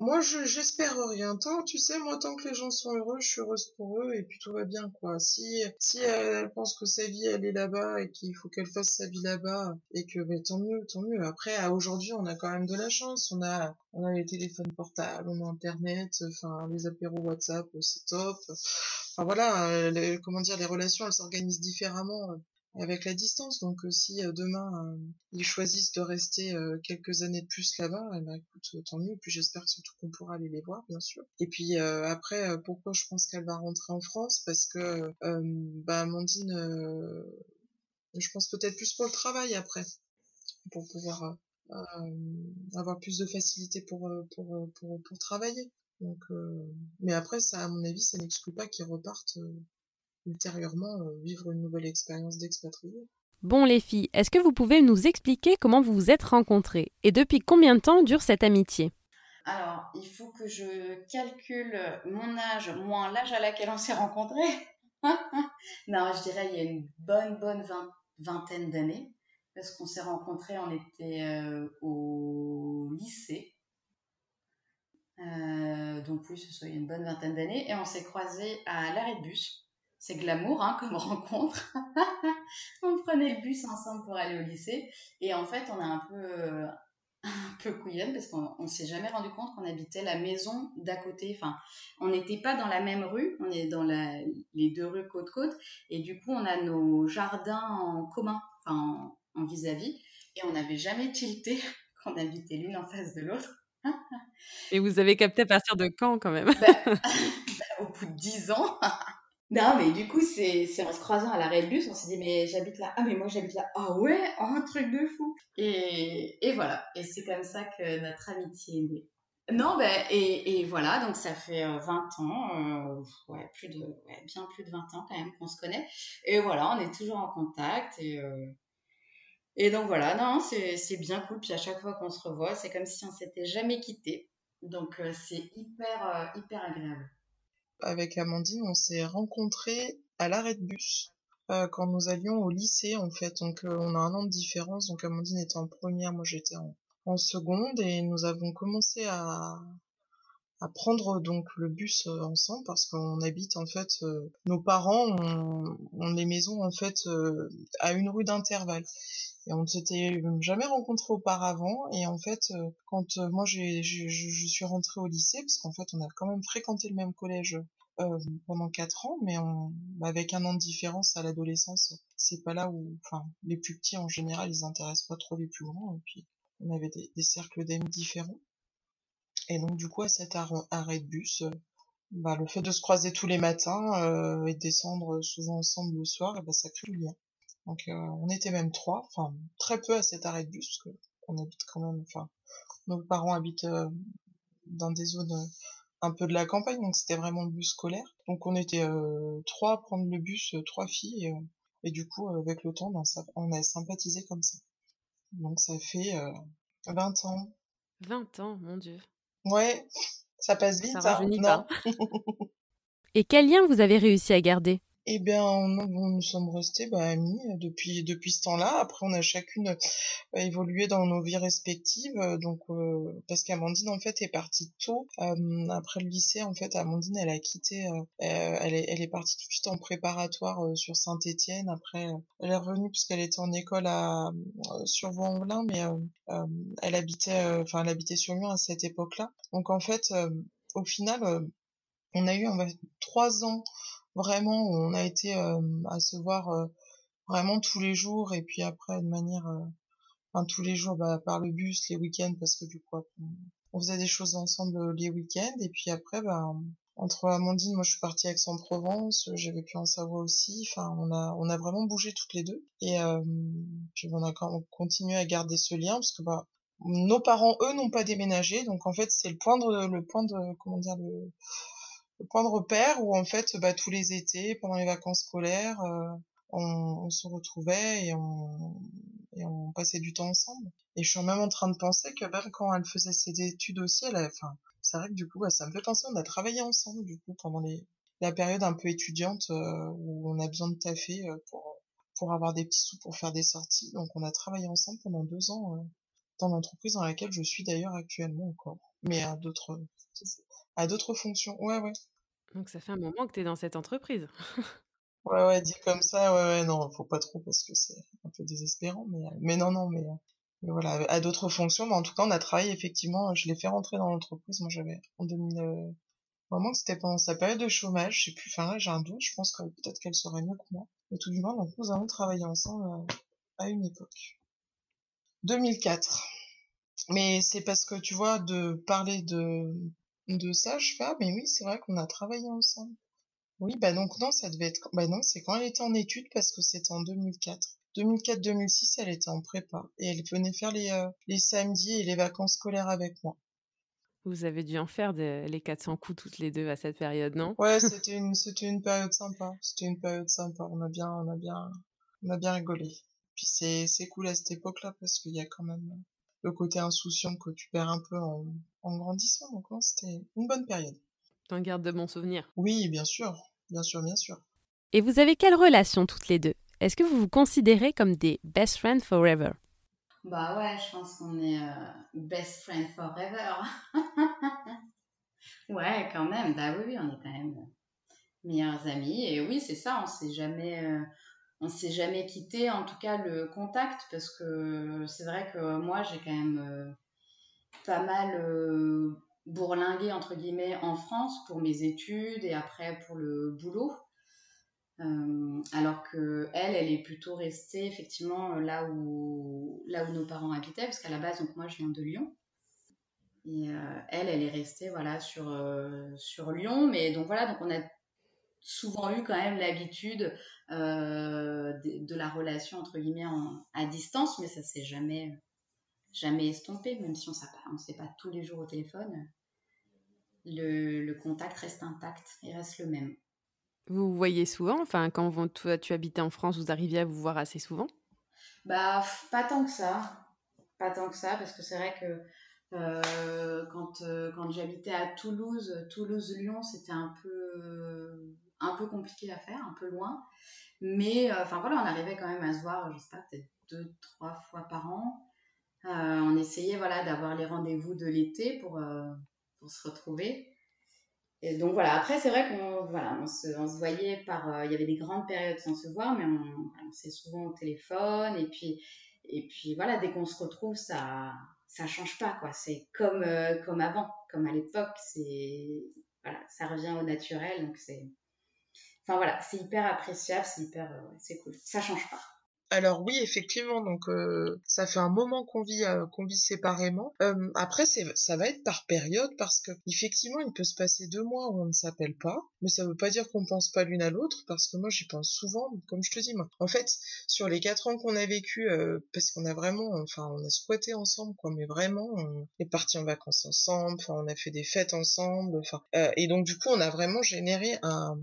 moi, je, j'espère rien. Tant, tu sais, moi, tant que les gens sont heureux, je suis heureuse pour eux et puis tout va bien, quoi. Si, si elle, pense que sa vie, elle est là-bas et qu'il faut qu'elle fasse sa vie là-bas et que, ben, tant mieux, tant mieux. Après, aujourd'hui, on a quand même de la chance. On a, on a les téléphones portables, on a Internet, enfin, les apéros WhatsApp, c'est top. Enfin, voilà, comment dire, les relations, elles s'organisent différemment avec la distance. Donc euh, si euh, demain euh, ils choisissent de rester quelques années de plus là-bas, eh ben, écoute, tant mieux. Puis j'espère surtout qu'on pourra aller les voir, bien sûr. Et puis après, pourquoi je pense qu'elle va rentrer en France? Parce que bah, Amandine, je pense peut-être plus pour le travail après, pour pouvoir avoir plus de facilité pour, pour, pour, pour travailler. Donc, mais après, ça, à mon avis, ça n'exclut pas qu'ils repartent ultérieurement euh, vivre une nouvelle expérience d'expatrié. Bon les filles, est-ce que vous pouvez nous expliquer comment vous vous êtes rencontrées et depuis combien de temps dure cette amitié? Alors, il faut que je calcule mon âge moins l'âge à laquelle on s'est rencontrés. non, je dirais il y a une bonne, bonne vingtaine d'années. Parce qu'on s'est rencontrés, on était euh, au lycée. Euh, donc oui, ce soit une bonne vingtaine d'années. Et on s'est croisés à l'arrêt de bus c'est glamour hein, comme rencontre. on prenait le bus ensemble pour aller au lycée et en fait on a un peu euh, un peu couillonne parce qu'on ne s'est jamais rendu compte qu'on habitait la maison d'à côté. Enfin, on n'était pas dans la même rue, on est dans les deux rues côte côte et du coup on a nos jardins en commun, enfin en vis-à-vis et on n'avait jamais tilté qu'on habitait l'une en face de l'autre. et vous avez capté à partir de quand quand même? Bah, bah, Au bout de dix ans. Non, mais du coup, c'est, en se croisant à l'arrêt de bus, on s'est dit, mais j'habite là. Ah, mais moi, j'habite là. Ah ouais, oh, un truc de fou. Et, et voilà. Et c'est comme ça que notre amitié est née. Non, ben, et, et voilà, donc ça fait 20 euh, ans, euh, ouais, plus de, bien plus de 20 ans quand même qu'on se connaît. Et voilà, on est toujours en contact. Et, euh, et donc voilà, non, c'est, c'est bien cool. Puis à chaque fois qu'on se revoit, c'est comme si on s'était jamais quitté. Donc c'est hyper, hyper agréable avec Amandine, on s'est rencontrés à l'arrêt de bus euh, quand nous allions au lycée en fait. Donc euh, on a un an de différence. Donc Amandine était en première, moi j'étais en, seconde et nous avons commencé à, à prendre donc le bus euh, ensemble parce qu'on habite en fait nos parents ont, les maisons en fait à une rue d'intervalle. Et on ne s'était jamais rencontrés auparavant. Et en fait quand moi j'ai je suis rentrée au lycée parce qu'en fait on a quand même fréquenté le même collège euh, pendant quatre ans. Mais on, avec un an de différence à l'adolescence c'est pas là où enfin les plus petits en général ils intéressent pas trop les plus grands. Et puis on avait des, des cercles d'amis différents et donc du coup à cet arrêt de bus bah, le fait de se croiser tous les matins euh, et de descendre souvent ensemble le soir, et bah, ça crée le lien. Donc euh, on était même trois, enfin très peu à cet arrêt de bus parce que on habite quand même, enfin nos parents habitent euh, dans des zones euh, un peu de la campagne, donc c'était vraiment le bus scolaire. Donc on était trois à prendre le bus, trois filles, et, du coup avec le temps, ben, on a sympathisé comme ça. Donc ça fait 20 ans. 20 ans, mon dieu. Ouais, ça passe vite. Ça hein. pas. et quel lien vous avez réussi à garder? Eh bien, nous sommes restés bah, amis euh, depuis depuis ce temps-là. Après, on a chacune euh, évolué dans nos vies respectives. Euh, donc, parce qu'Amandine en fait est partie tôt. après le lycée, en fait, Amandine, elle a quitté. elle est elle est partie tout de suite en préparatoire sur Saint-Étienne. Après, elle est revenue puisqu'elle était en école à sur Vaux-en-Velin, mais elle habitait, enfin, elle habitait sur Lyon à cette époque-là. Donc, en fait, au final, on a eu on va, trois ans vraiment on a été à se voir vraiment tous les jours et puis après de manière enfin tous les jours bah, par le bus les week-ends parce que du coup on faisait des choses ensemble les week-ends et puis après bah entre Amandine moi je suis partie à Aix-en-Provence j'ai vécu en Savoie aussi enfin on a on a vraiment bougé toutes les deux et euh, puis on a continué à garder ce lien parce que bah nos parents eux n'ont pas déménagé donc en fait c'est le point de le point de comment dire le point de repère où en fait, bah, tous les étés, pendant les vacances scolaires, on, on, se retrouvait et on, et on passait du temps ensemble. Et je suis même en train de penser que même quand elle faisait ses études aussi, elle enfin, c'est vrai que du coup, bah, ça me fait penser, on a travaillé ensemble du coup pendant les, la période un peu étudiante euh, où on a besoin de taffer euh, pour pour avoir des petits sous pour faire des sorties. Donc on a travaillé ensemble pendant deux ans euh, dans l'entreprise dans laquelle je suis d'ailleurs actuellement encore, mais à d'autres à d'autres fonctions. Ouais ouais. Donc ça fait un moment que tu es dans cette entreprise. Ouais, ouais, dit comme ça, ouais, ouais, non, faut pas trop parce que c'est un peu désespérant, mais, mais non, non, mais, mais voilà, à d'autres fonctions, mais en tout cas, on a travaillé effectivement, je l'ai fait rentrer dans l'entreprise, moi j'avais, en 2000, euh, vraiment que c'était pendant sa période de chômage, je sais plus, enfin là, j'ai un doute, je pense que peut-être qu'elle serait mieux que moi, mais tout du moins, donc nous avons travaillé ensemble euh, à une époque. 2004. Mais c'est parce que, tu vois, de parler de, de ça, je fais, ah, mais oui, c'est vrai qu'on a travaillé ensemble. Oui, bah donc non, ça devait être... Bah non, c'est quand elle était en études parce que c'était en 2004. 2004-2006, elle était en prépa et elle venait faire les, euh, les samedis et les vacances scolaires avec moi. Vous avez dû en faire de, les 400 coups toutes les deux à cette période, non? Ouais, c'était une, c'était une période sympa. C'était une période sympa. On a bien, on a bien, on a bien rigolé. Puis c'est, c'est cool à cette époque-là parce qu'il y a quand même le côté insouciant que tu perds un peu en, en grandissant. Donc non, c'était une bonne période. T'en gardes de bons souvenirs Oui, bien sûr. Bien sûr, bien sûr. Et vous avez quelle relation toutes les deux? Est-ce que vous vous considérez comme des best friends forever? Bah ouais, je pense qu'on est euh, best friends forever. ouais, quand même. Bah oui, on est quand même meilleurs amis. Et oui, c'est ça, on s'est jamais... Euh, on s'est jamais quitté, en tout cas le contact, parce que c'est vrai que moi j'ai quand même euh, pas mal bourlinguer entre guillemets en France pour mes études et après pour le boulot. Euh, alors que elle, elle est plutôt restée effectivement là où, là où nos parents habitaient, parce qu'à la base, donc moi je viens de Lyon. Et euh, elle, elle est restée voilà, sur, euh, sur Lyon. Mais donc voilà, donc on a souvent eu quand même l'habitude de, de, la relation entre guillemets à distance, mais ça s'est jamais, jamais estompé, même si on ne sait pas tous les jours au téléphone le, contact reste intact et reste le même. Vous voyez souvent Enfin, quand vous, toi, tu habitais en France, vous arriviez à vous voir assez souvent? Bah, pas tant que ça. Pas tant que ça, parce que c'est vrai que euh, quand, euh, quand j'habitais à Toulouse, Toulouse-Lyon, c'était un peu, un peu compliqué à faire, un peu loin. Mais euh, enfin voilà, on arrivait quand même à se voir, je sais pas, peut-être deux, trois fois par an. on essayait voilà d'avoir les rendez-vous de l'été pour, pour se retrouver. Et donc voilà, après c'est vrai qu'on voilà, on se, voyait par... Euh, il y avait des grandes périodes sans se voir, mais on, s'est souvent au téléphone. Et puis, et puis voilà, dès qu'on se retrouve, ça ça change pas. quoi. C'est comme, euh, comme avant, comme à l'époque. C'est voilà, ça revient au naturel. Donc c'est... Enfin voilà, c'est hyper appréciable, c'est hyper... Euh, c'est cool. Ça change pas. Alors oui, effectivement, donc euh, ça fait un moment qu'on vit euh, qu'on vit séparément. Après, c'est ça va être par période parce que effectivement, il peut se passer deux mois où on ne s'appelle pas, mais ça veut pas dire qu'on pense pas l'une à l'autre parce que moi j'y pense souvent. Comme je te dis, moi, en fait, sur les quatre ans qu'on a vécu, parce qu'on a vraiment, enfin, on a squatté ensemble, quoi, mais vraiment, on est parti en vacances ensemble, enfin, on a fait des fêtes ensemble, enfin, et donc du coup, on a vraiment généré un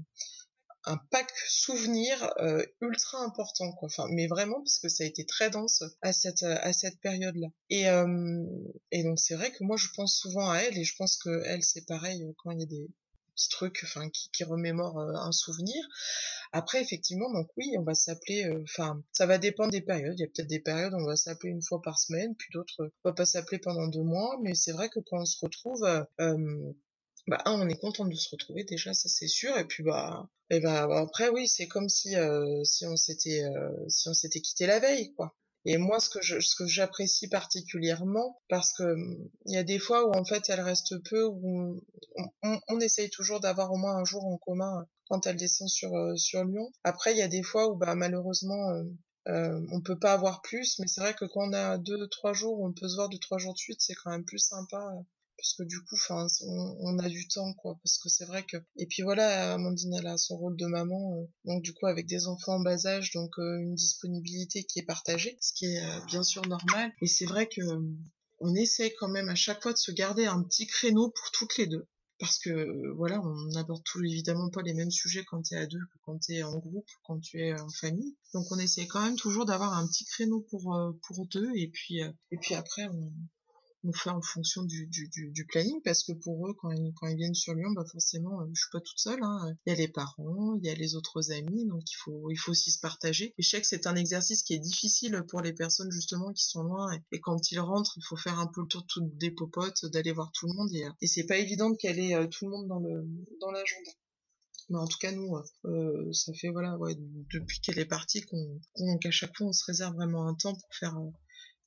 un pack souvenir euh, ultra important quoi. Enfin mais vraiment parce que ça a été très dense à cette à cette période là et euh, et donc c'est vrai que moi je pense souvent à elle et je pense que elle c'est pareil euh, quand il y a des petits trucs enfin qui, qui remémorent un souvenir. Après effectivement donc oui on va s'appeler enfin ça va dépendre des périodes. Il y a peut-être des périodes où on va s'appeler une fois par semaine puis d'autres on va pas s'appeler pendant deux mois. Mais c'est vrai que quand on se retrouve bah on est content de se retrouver déjà ça c'est sûr et puis bah et bah, après oui c'est comme si euh, si on s'était euh, si on s'était quitté la veille quoi. Et moi ce que je ce que j'apprécie particulièrement parce que il y a des fois où en fait elle reste peu où on, on, essaye toujours d'avoir au moins un jour en commun quand elle descend sur euh, sur Lyon. Après il y a des fois où bah malheureusement euh, on peut pas avoir plus mais c'est vrai que quand on a deux trois jours on peut se voir deux trois jours de suite c'est quand même plus sympa parce que du coup enfin on, a du temps quoi parce que c'est vrai que et puis voilà Amandine elle a son rôle de maman euh, donc du coup avec des enfants en bas âge donc euh, une disponibilité qui est partagée ce qui est euh, bien sûr normal et c'est vrai que on essaie quand même à chaque fois de se garder un petit créneau pour toutes les deux parce que voilà, on n'aborde tout évidemment pas les mêmes sujets quand tu es à deux que quand tu es en groupe, quand tu es en famille. Donc on essaie quand même toujours d'avoir un petit créneau pour pour deux et puis et puis après on, on fait en fonction du, du, du, planning parce que pour eux quand ils, quand ils viennent sur Lyon bah forcément euh, je suis pas toute seule hein. il y a les parents il y a les autres amis donc il faut il faut aussi se partager et je sais que c'est un exercice qui est difficile pour les personnes justement qui sont loin et, quand ils rentrent il faut faire un peu le tour de toutes des popotes d'aller voir tout le monde et, c'est pas évident de caler euh, tout le monde dans le dans l'agenda mais en tout cas nous euh, ça fait voilà ouais, depuis qu'elle est partie qu'on qu'à chaque fois on se réserve vraiment un temps pour faire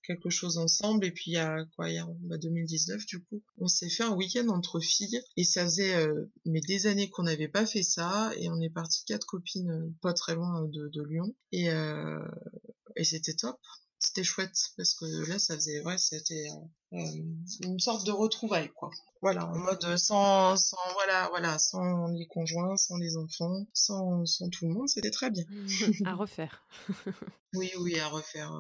quelque chose ensemble. Et puis il y a quoi il y a 2019 du coup on s'est fait un week-end entre filles. Et ça faisait euh, mais des années qu'on n'avait pas fait ça. Et on est parti quatre copines euh, pas très loin de, de Lyon. Et euh, et c'était top. C'était chouette parce que là ça faisait ouais c'était une sorte de retrouvaille quoi. Voilà en mode sans sans voilà voilà sans les conjoints sans les enfants sans sans tout le monde c'était très bien. À refaire. Oui oui à refaire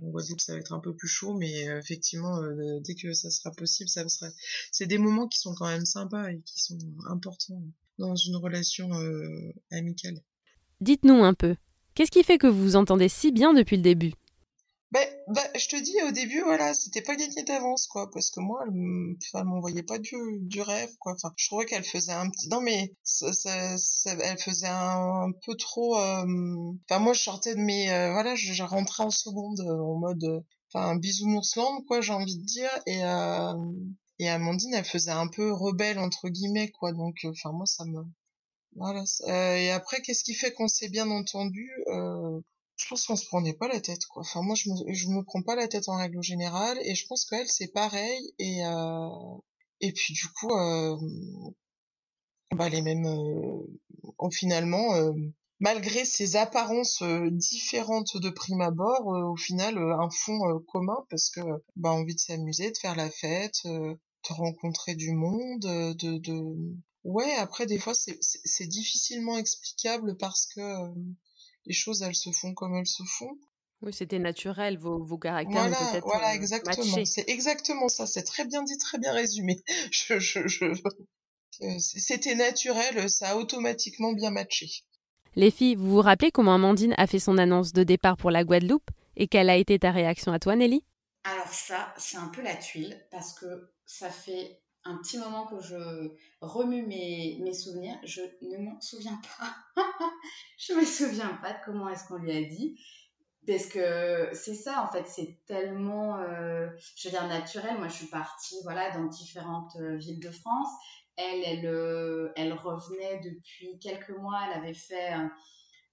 en Guadeloupe, ça va être un peu plus chaud, mais euh, effectivement, euh, dès que ça sera possible, ça sera. C'est des moments qui sont quand même sympas et qui sont importants dans une relation euh, amicale. Dites-nous un peu, qu'est-ce qui fait que vous vous entendez si bien depuis le début? Ben, bah, je te dis au début, voilà, c'était pas gagné d'avance, quoi, parce que moi, elle, m'envoyait pas du, du rêve, quoi. Enfin, je trouvais qu'elle faisait un petit, non mais, ça, ça, elle faisait un, peu trop. Euh... Enfin, moi, je sortais de mes, euh, voilà, je, rentrais en seconde euh, en mode, euh, enfin, bisounours quoi, j'ai envie de dire, et et Amandine, elle faisait un peu rebelle entre guillemets, quoi. Donc, enfin, moi, ça me, voilà. et après, qu'est-ce qui fait qu'on s'est bien entendu je pense qu'on se prenait pas la tête quoi. Enfin moi je me je me prends pas la tête en règle générale et je pense qu'elle c'est pareil et euh, et puis du coup euh, bah les mêmes euh, finalement euh, malgré ces apparences euh, différentes de prime abord au final un fond commun parce que bah envie de s'amuser de faire la fête de rencontrer du monde de de ouais après des fois c'est difficilement explicable parce que les choses elles se font comme elles se font. Oui, c'était naturel, vos, vos caractères voilà, peut-être Voilà, exactement. C'est exactement ça, c'est très bien dit, très bien résumé. Je, je, je... Euh, c'était naturel, ça a automatiquement bien matché. Les filles, vous vous rappelez comment Amandine a fait son annonce de départ pour la Guadeloupe et quelle a été ta réaction à toi, Nelly? Alors ça, c'est un peu la tuile parce que ça fait un petit moment que je remue mes, souvenirs. Je ne m'en souviens pas. je me souviens pas de comment est-ce qu'on lui a dit. Parce que c'est ça, en fait, c'est tellement, euh, je veux dire, naturel. Moi, je suis partie, voilà, dans différentes euh, villes de France. Elle, elle, euh, elle revenait depuis quelques mois. Elle avait fait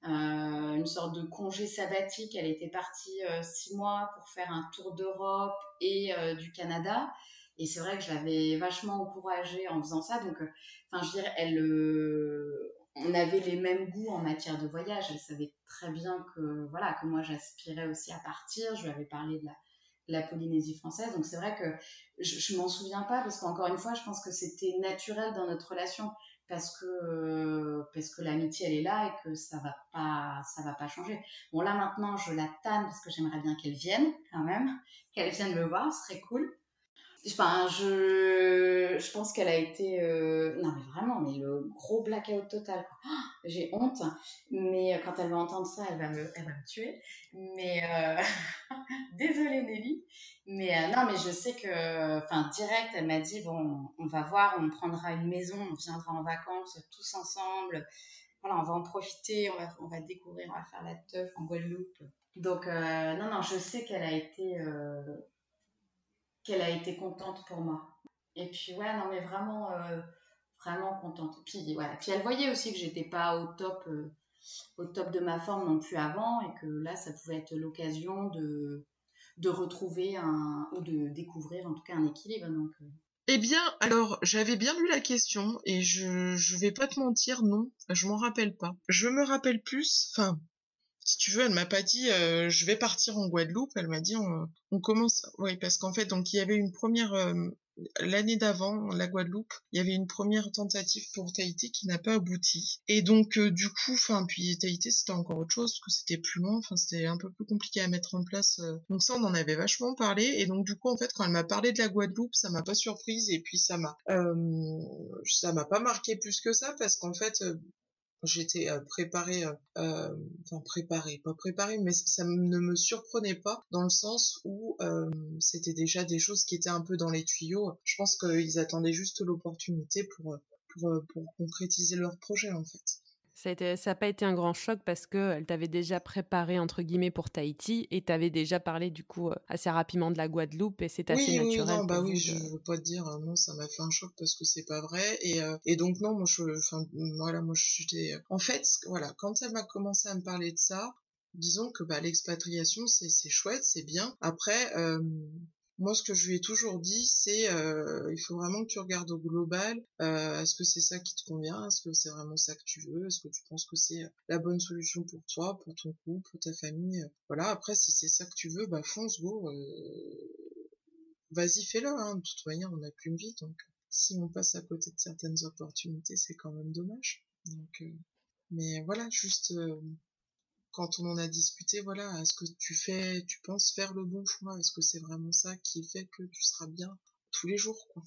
une sorte de congé sabbatique. Elle était partie six mois pour faire un tour d'Europe et du Canada. Et c'est vrai que je l'avais vachement encouragée en faisant ça. Donc, euh, enfin, je veux dire, elle, euh, on avait les mêmes goûts en matière de voyage. Elle savait très bien que, voilà, que moi, j'aspirais aussi à partir. Je lui avais parlé de la, Polynésie française. Donc, c'est vrai que je, ne m'en souviens pas parce qu'encore une fois, je pense que c'était naturel dans notre relation parce que euh, parce que l'amitié elle est là et que ça va pas ça va pas changer. Bon là maintenant je la tanne parce que j'aimerais bien qu'elle vienne quand même, qu'elle vienne me voir, ce serait cool. Enfin, je, je pense qu'elle a été. Euh, non, mais vraiment, mais le gros blackout total. Oh, j'ai honte, mais quand elle va entendre ça, elle va me, elle va me tuer. Mais. Euh... Désolée, Nelly. Mais euh, non, mais je sais que. Enfin, direct, elle m'a dit bon, on va voir, on prendra une maison, on viendra en vacances tous ensemble. Voilà, on va en profiter, on va, on va découvrir, on va faire la teuf en Guadeloupe. Donc, non, non, je sais qu'elle a été qu'elle a été contente pour moi. Et puis ouais, non mais vraiment, euh, vraiment contente. Puis voilà, puis elle voyait aussi que j'étais pas au top, euh, au top de ma forme non plus avant, et que là, ça pouvait être l'occasion de de retrouver un ou de découvrir en tout cas un équilibre. Donc euh. Eh bien, alors, j'avais bien lu la question et je, je vais pas te mentir, non, je m'en rappelle pas. Je me rappelle plus, enfin, si tu veux, elle m'a pas dit je vais partir en Guadeloupe. Elle m'a dit on, commence. Oui, parce qu'en fait, donc il y avait une première l'année d'avant, la Guadeloupe, il y avait une première tentative pour Tahiti qui n'a pas abouti. Et donc du coup, enfin puis Tahiti c'était encore autre chose parce que c'était plus loin, enfin c'était un peu plus compliqué à mettre en place. Donc ça on en avait vachement parlé et donc du coup en fait quand elle m'a parlé de la Guadeloupe, ça m'a pas surprise et puis ça m'a ça m'a pas marqué plus que ça parce qu'en fait j'étais préparée, enfin préparée, pas préparée, mais ça ne me surprenait pas dans le sens où c'était déjà des choses qui étaient un peu dans les tuyaux. Je pense qu'ils attendaient juste l'opportunité pour, pour, pour concrétiser leur projet en fait. Ça n'a pas été un grand choc parce qu'elle t'avait déjà préparé, entre guillemets, pour Tahiti et t'avais déjà parlé, du coup, euh, assez rapidement de la Guadeloupe et c'est assez naturel. Oui, non, bah oui, je ne veux pas te dire, euh, non, ça m'a fait un choc parce que c'est pas vrai. Et, euh, et donc, non, moi, je, enfin, voilà, moi, j'étais. En fait, voilà, quand elle m'a commencé à me parler de ça, disons que bah, l'expatriation, c'est chouette, c'est bien. Après, moi, ce que je lui ai toujours dit, c'est euh, il faut vraiment que tu regardes au global. Euh, Est-ce que c'est ça qui te convient Est-ce que c'est vraiment ça que tu veux Est-ce que tu penses que c'est la bonne solution pour toi, pour ton couple, pour ta famille Voilà. Après, si c'est ça que tu veux, bah fonce, go. Euh, Vas-y, fais-le. Hein. De toute manière, on n'a qu'une vie, donc si on passe à côté de certaines opportunités, c'est quand même dommage. Donc, euh, mais voilà, juste euh, quand on en a discuté, voilà, est-ce que tu fais, tu penses faire le bon choix? Est-ce que c'est vraiment ça qui fait que tu seras bien tous les jours, quoi?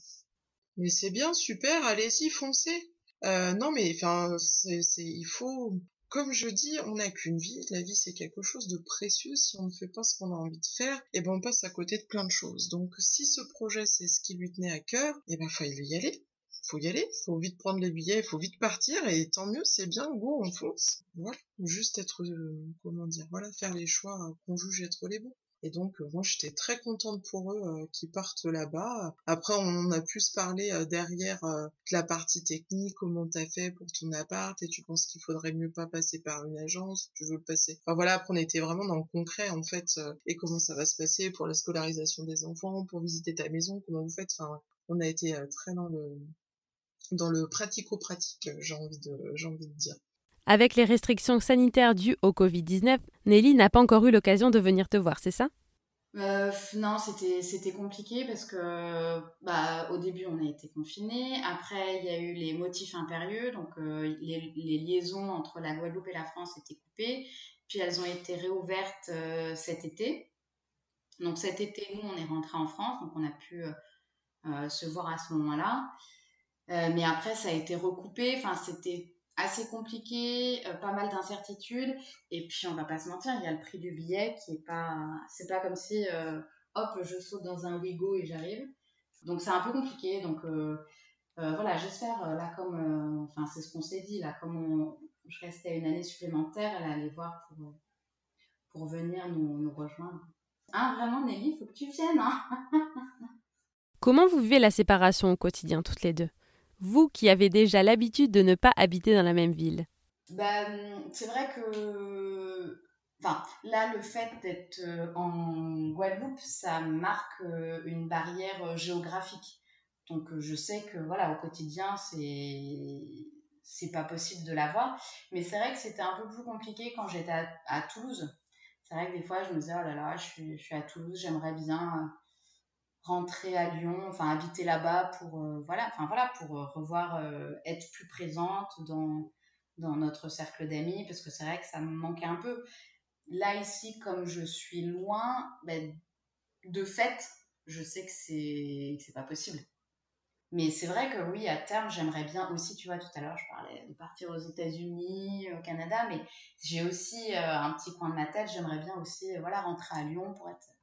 Mais c'est bien, super, allez-y, foncez. Euh, non, mais enfin, c'est, il faut, comme je dis, on n'a qu'une vie. La vie, c'est quelque chose de précieux. Si on ne fait pas ce qu'on a envie de faire, et eh ben on passe à côté de plein de choses. Donc, si ce projet c'est ce qui lui tenait à cœur, eh ben fallait y aller faut y aller, faut vite prendre les billets, faut vite partir, et tant mieux, c'est bien, go, on fonce. Voilà, juste être, euh, comment dire, voilà, faire les choix qu'on juge être les bons. Et donc, euh, moi, j'étais très contente pour eux euh, qui partent là-bas. Après, on a pu se parler derrière de la partie technique, comment t'as fait pour ton appart, et tu penses qu'il faudrait mieux pas passer par une agence, tu veux passer. Enfin voilà, après, on était vraiment dans le concret, en fait, et comment ça va se passer pour la scolarisation des enfants, pour visiter ta maison, comment vous faites. Enfin, on a été très dans le, dans le pratico-pratique, j'ai envie, de, envie de dire. Avec les restrictions sanitaires dues au Covid-19, Nelly n'a pas encore eu l'occasion de venir te voir, c'est ça? Euh, non, c'était compliqué parce que bah, au début on a été confinés. Après il y a eu les motifs impérieux, donc euh, les, liaisons entre la Guadeloupe et la France étaient coupées. Puis elles ont été réouvertes euh, cet été. Donc cet été nous on est rentré en France, donc on a pu se voir à ce moment-là. Euh, mais après, ça a été recoupé. Enfin, c'était assez compliqué, euh, pas mal d'incertitudes. Et puis, on va pas se mentir, il y a le prix du billet qui est pas. C'est pas comme si, euh, hop, je saute dans un Wigo et j'arrive. Donc, c'est un peu compliqué. Donc, voilà, j'espère, là, comme. Enfin, c'est ce qu'on s'est dit, là, comme je restais une année supplémentaire, elle allait voir pour, pour venir nous, rejoindre. Hein, vraiment, Nelly, il faut que tu viennes. Hein Comment vous vivez la séparation au quotidien, toutes les deux? Vous qui avez déjà l'habitude de ne pas habiter dans la même ville ben, C'est vrai que enfin, là, le fait d'être euh, en Guadeloupe, ça marque euh, une barrière euh, géographique. Donc je sais que voilà, au quotidien, c'est c'est pas possible de l'avoir. Mais c'est vrai que c'était un peu plus compliqué quand j'étais à, Toulouse. C'est vrai que des fois, je me disais, oh là là, je suis, je suis à Toulouse, j'aimerais bien rentrer à Lyon, enfin habiter là-bas pour euh, voilà, enfin voilà pour euh, revoir, euh, être plus présente dans dans notre cercle d'amis parce que c'est vrai que ça me manquait un peu. Là ici, comme je suis loin, ben, de fait, je sais que c'est c'est pas possible. Mais c'est vrai que oui, à terme, j'aimerais bien aussi, tu vois, tout à l'heure, je parlais de partir aux États-Unis, au Canada, mais j'ai aussi un petit coin de ma tête, j'aimerais bien aussi, voilà, rentrer à Lyon pour être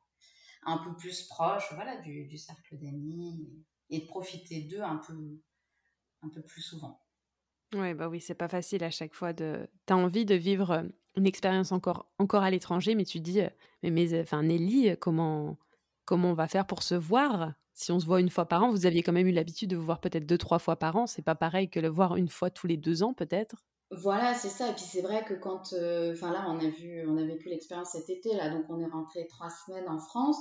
un peu plus proche voilà, du, du cercle d'amis et de profiter d'eux un peu, un peu plus souvent. Oui, bah oui, c'est pas facile à chaque fois de. T'as envie de vivre euh, une expérience encore, encore à l'étranger, mais tu dis, euh, mais, mais enfin Nelly, comment, comment on va faire pour se voir? Si on se voit une fois par an, vous aviez quand même eu l'habitude de vous voir peut-être deux, trois fois par an. C'est pas pareil que le voir une fois tous les deux ans, peut-être? Voilà, c'est ça. Et puis c'est vrai que quand, euh, enfin là, on a vu, on a vécu l'expérience cet été là, donc on est rentré trois semaines en France.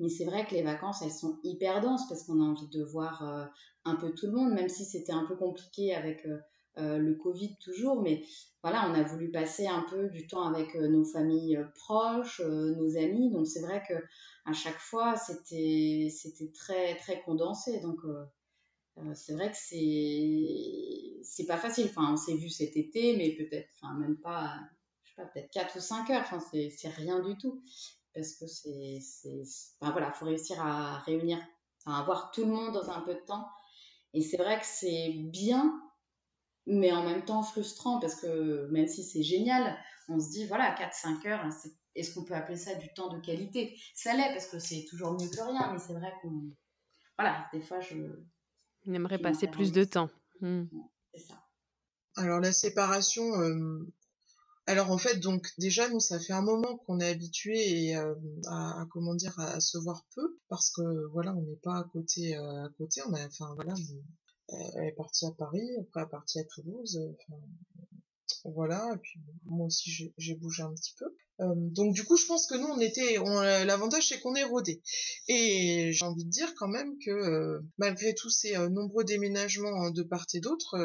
Mais c'est vrai que les vacances, elles sont hyper denses parce qu'on a envie de voir euh, un peu tout le monde, même si c'était un peu compliqué avec euh, le Covid toujours, mais voilà, on a voulu passer un peu du temps avec nos familles proches, nos amis. Donc c'est vrai que à chaque fois, c'était c'était très très condensé. Donc c'est vrai que c'est c'est pas facile. Enfin, on s'est vu cet été, mais peut-être, enfin même pas, je sais pas, peut-être 4 ou 5 heures. Enfin, c'est rien du tout parce que c'est, enfin voilà, faut réussir à réunir, à avoir tout le monde dans un peu de temps. Et c'est vrai que c'est bien, mais en même temps frustrant parce que même si c'est génial, on se dit voilà, 4-5 heures, est-ce qu'on peut appeler ça du temps de qualité? Ça l'est parce que c'est toujours mieux que rien, mais c'est vrai qu'on, voilà, des fois je. On aimerait passer plus de temps. Hmm. Alors la séparation, euh, alors en fait, donc déjà nous ça fait un moment qu'on est habitué à, à, comment dire à, se voir peu parce que voilà on n'est pas à côté à côté. On a enfin voilà elle est partie à Paris après elle est partie à Toulouse voilà, et puis moi aussi j'ai bougé un petit peu. Euh, donc du coup, je pense que nous, on était, l'avantage c'est qu'on est rodé. Et j'ai envie de dire quand même que euh, malgré tous ces euh, nombreux déménagements hein, de part et d'autre,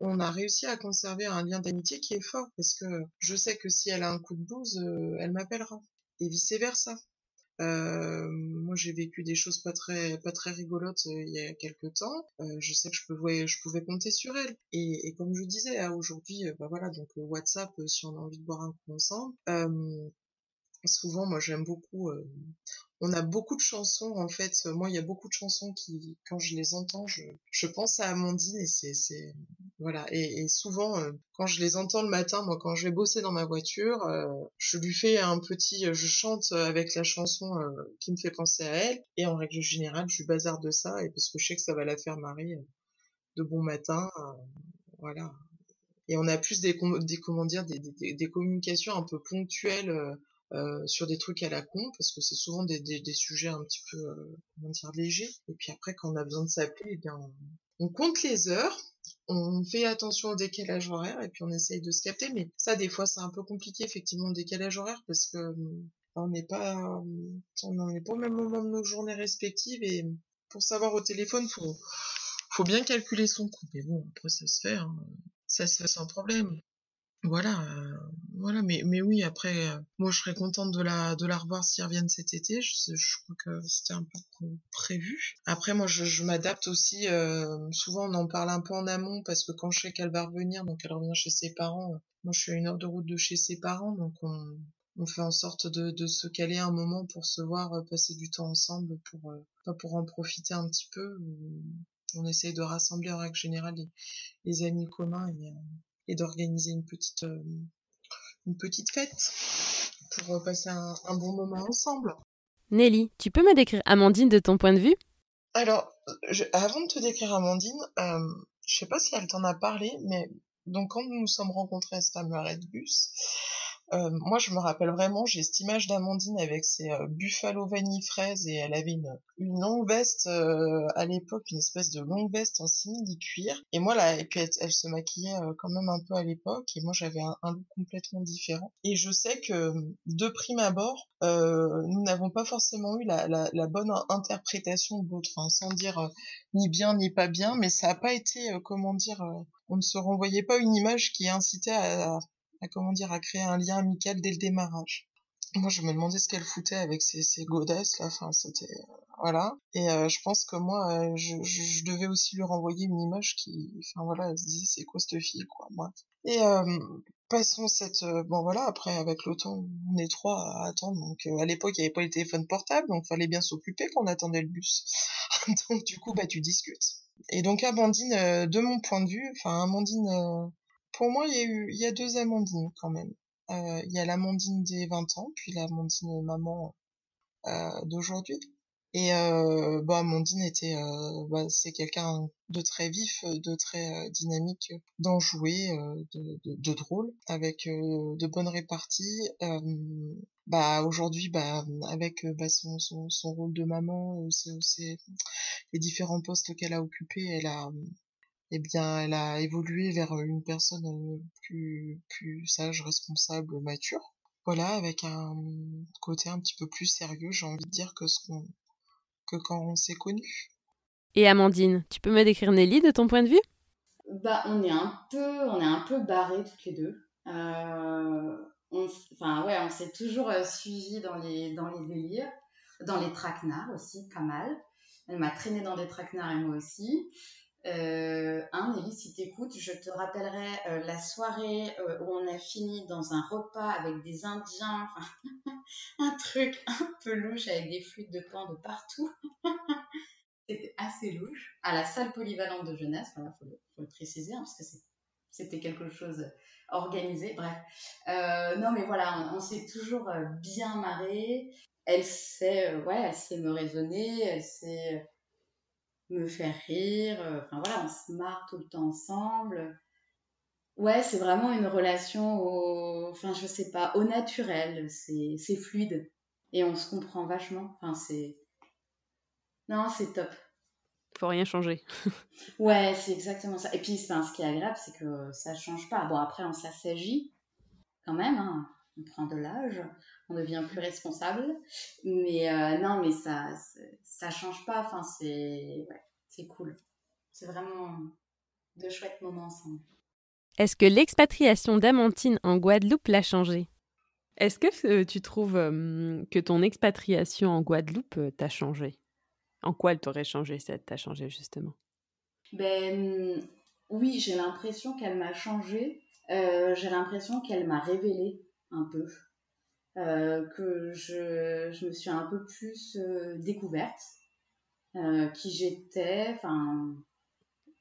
on a réussi à conserver un lien d'amitié qui est fort parce que je sais que si elle a un coup de blues, elle m'appellera et vice versa. Euh, moi, j'ai vécu des choses pas très pas très rigolotes euh, il y a quelques temps. Euh, je sais que je pouvais je pouvais compter sur elle. Et, et comme je disais, aujourd'hui, bah voilà, donc WhatsApp, si on a envie de boire un coup ensemble. Souvent, moi, j'aime beaucoup on a beaucoup de chansons en fait moi il y a beaucoup de chansons qui quand je les entends je, je pense à Amandine et c'est voilà. Et, et souvent euh, quand je les entends le matin moi quand je vais bosser dans ma voiture euh, je lui fais un petit je chante avec la chanson euh, qui me fait penser à elle. Et en règle générale je bazar de ça et parce que je sais que ça va la faire marrer de bon matin voilà. Et on a plus des, des comment dire des, des, des communications un peu ponctuelles euh, sur des trucs à la con parce que c'est souvent des, des, des, sujets un petit peu euh, comment dire légers. Et puis après quand on a besoin de s'appeler eh bien on, compte les heures on fait attention au décalage horaire et puis on essaye de se capter. Mais ça des fois c'est un peu compliqué effectivement le décalage horaire parce que on n'est pas on n'est pas au même moment de nos journées respectives. Et pour savoir au téléphone faut faut bien calculer son coût. Mais bon après ça se fait hein. ça se fait sans problème voilà, euh, voilà, mais mais oui, après, euh, moi, je serais contente de la de la revoir s'ils reviennent cet été. Je, je crois que c'était un peu prévu. Après, moi, je, je m'adapte aussi. Euh, souvent, on en parle un peu en amont parce que quand je sais qu'elle va revenir, donc elle revient chez ses parents. moi, je suis à une heure de route de chez ses parents, donc on on fait en sorte de, de se caler un moment pour se voir, passer du temps ensemble, pour pas pour en profiter un petit peu. On essaye de rassembler en règle générale les, les amis communs et et d'organiser une petite euh, une petite fête pour euh, passer un, bon moment ensemble. Nelly, tu peux me décrire Amandine de ton point de vue? Alors, avant de te décrire Amandine, euh, je sais pas si elle t'en a parlé, mais donc quand nous nous sommes rencontrés à ce fameux arrêt de bus, euh, moi, je me rappelle vraiment, j'ai cette image d'Amandine avec ses euh, buffalo vanille fraise et elle avait une, une longue veste euh, à l'époque, une espèce de longue veste en simili-cuir. Et moi, là, elle, se maquillait quand même un peu à l'époque et moi, j'avais un, look complètement différent. Et je sais que de prime abord, nous n'avons pas forcément eu la, la, la bonne interprétation de l'autre, sans dire ni bien ni pas bien, mais ça n'a pas été, comment dire, on ne se renvoyait pas une image qui incitait à, à comment dire, à créer un lien amical dès le démarrage. Moi, je me demandais ce qu'elle foutait avec ces, godesses là. Enfin, c'était euh, voilà. Et euh, je pense que moi, euh, je, devais aussi lui renvoyer une image qui, enfin voilà, elle se disait c'est quoi cette fille quoi, moi. Et passons cette, bon voilà, après avec le temps, on est trois à attendre. Donc à l'époque, il n'y avait pas les téléphones portables, donc fallait bien s'occuper quand on attendait le bus. donc du coup, bah tu discutes. Et donc Amandine, de mon point de vue, enfin Amandine pour moi, il y a eu, il y a deux Amandines quand même. Euh, il y a l'Amandine des 20 ans, puis l'Amandine maman euh, d'aujourd'hui. Et euh, bah, Amandine était, euh, bah, c'est quelqu'un de très vif, de très euh, dynamique, d'enjoué, euh, de, de, de, drôle, avec de bonnes réparties. bah aujourd'hui, bah avec bah, son, son, son rôle de maman, c'est les différents postes qu'elle a occupés, elle a eh bien, elle a évolué vers une personne euh, plus, plus sage, responsable, mature. Voilà, avec un côté un petit peu plus sérieux, j'ai envie de dire, que, ce qu'on, que quand on s'est connu. Et Amandine, tu peux me décrire Nelly de ton point de vue? Bah, on est un peu, on est un peu barrés toutes les deux. Euh, on, enfin, ouais, on s'est toujours euh, suivi dans les, dans les délires, dans les traquenards aussi, pas mal. Elle m'a traîné dans des traquenards et moi aussi. Euh, hein, Nelly, si t'écoutes, je te rappellerai euh, la soirée où on a fini dans un repas avec des Indiens, un truc un peu louche avec des flûtes de pan de partout. C'était assez louche. À la salle polyvalente de jeunesse, voilà, faut le, préciser, hein, parce que c'était quelque chose organisé. Bref. Euh, non, mais voilà, on, s'est toujours euh, bien marré. Elle sait, euh, ouais, elle sait me raisonner, elle sait me faire rire. Enfin voilà, on se marre tout le temps ensemble. Ouais, c'est vraiment une relation au, enfin je sais pas, au naturel. C'est fluide et on se comprend vachement. Enfin c'est, non, c'est top. Faut rien changer. ouais, c'est exactement ça. Et puis, ce qui est agréable, c'est que ça change pas. Bon, après, on s'assagit quand même. Hein. On prend de l'âge, on devient plus responsable. Mais euh, non, mais ça, ça change pas. Enfin, c'est c'est cool. C'est vraiment de chouettes moments ensemble. Est-ce que l'expatriation d'Amantine en Guadeloupe l'a changé? Est-ce que euh, tu trouves euh, que ton expatriation en Guadeloupe t'a changé? En quoi elle t'aurait changé, cette t'a changé justement? Ben oui, j'ai l'impression qu'elle m'a changé. Euh, j'ai l'impression qu'elle m'a révélé un peu. Euh, que je, je, me suis un peu plus euh, découverte, qui j'étais, enfin,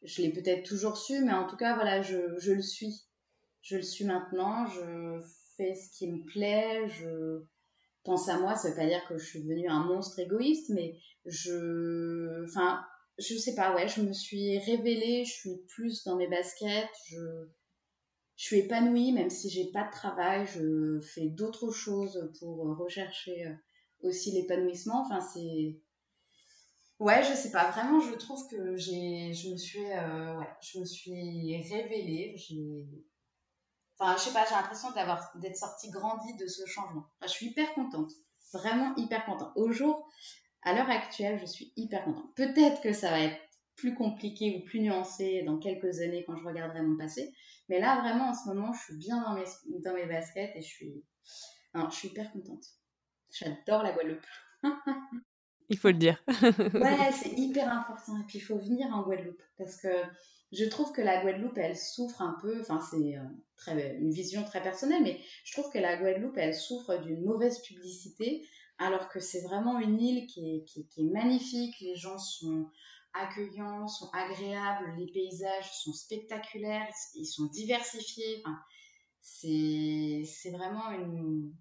je l'ai peut-être toujours su, mais en tout cas, voilà, je, je, le suis. Je le suis maintenant, je fais ce qui me plaît, je, pense à moi, ça veut pas dire que je suis devenue un monstre égoïste, mais je, enfin, je sais pas, ouais, je me suis révélée, je suis plus dans mes baskets, je, je suis épanouie, même si j'ai pas de travail, je fais d'autres choses pour rechercher euh, aussi l'épanouissement. Enfin, c'est, ouais, je sais pas, vraiment, je trouve que j'ai, je me suis, euh, ouais, je me suis révélée, j'ai, Enfin, je sais pas, j'ai l'impression d'avoir d'être sortie grandie de ce changement. je suis hyper contente, vraiment hyper contente. Au jour, à l'heure actuelle, je suis hyper contente. Peut-être que ça va être plus compliqué ou plus nuancé dans quelques années quand je regarderai mon passé, mais là vraiment en ce moment, je suis bien dans mes dans mes baskets et je suis, je suis hyper contente. J'adore la Guadeloupe. il faut le dire. ouais, c'est hyper important. Et puis il faut venir en Guadeloupe parce que je trouve que la Guadeloupe, elle souffre un peu, enfin c'est euh, une vision très personnelle, mais je trouve que la Guadeloupe, elle souffre d'une mauvaise publicité, alors que c'est vraiment une île qui est, qui, est, magnifique, les gens sont accueillants, sont agréables, les paysages sont spectaculaires, ils sont diversifiés, enfin, c'est vraiment une...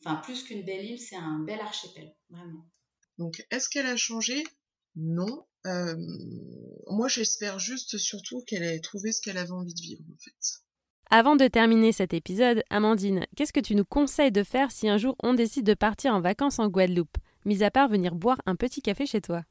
Enfin, plus qu'une belle île, c'est un bel archipel, vraiment. Donc, est-ce qu'elle a changé? Non, euh, moi, j'espère juste surtout qu'elle ait trouvé ce qu'elle avait envie de vivre, en fait. Avant de terminer cet épisode, Amandine, qu'est-ce que tu nous conseilles de faire si un jour on décide de partir en vacances en Guadeloupe, mis à part venir boire un petit café chez toi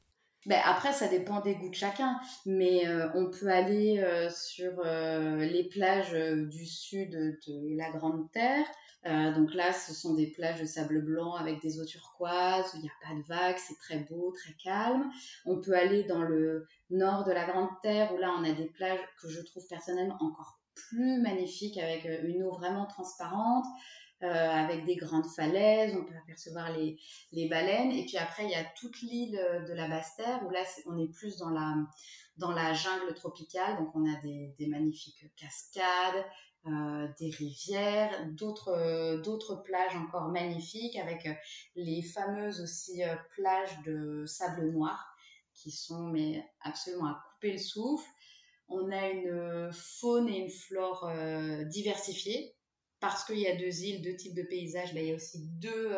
ben après, ça dépend des goûts de chacun, mais euh, on peut aller euh, sur les plages du sud de la Grande Terre, euh, donc là, ce sont des plages de sable blanc avec des eaux turquoises, il n'y a pas de vagues, c'est très beau, très calme. On peut aller dans le nord de la Grande Terre, où là, on a des plages que je trouve personnellement encore plus magnifiques, avec euh, une eau vraiment transparente, euh, avec des grandes falaises, on peut apercevoir les, baleines. Et puis après, il y a toute l'île de la Basse-Terre, où là, on est plus dans la, jungle tropicale, donc on a des, magnifiques cascades, euh, des rivières, d'autres d'autres plages encore magnifiques avec euh, les fameuses aussi plages de sable noir qui sont mais absolument à couper le souffle. On a une faune et une flore diversifiées parce qu'il y a deux îles, deux types de paysages. Ben, il y a aussi deux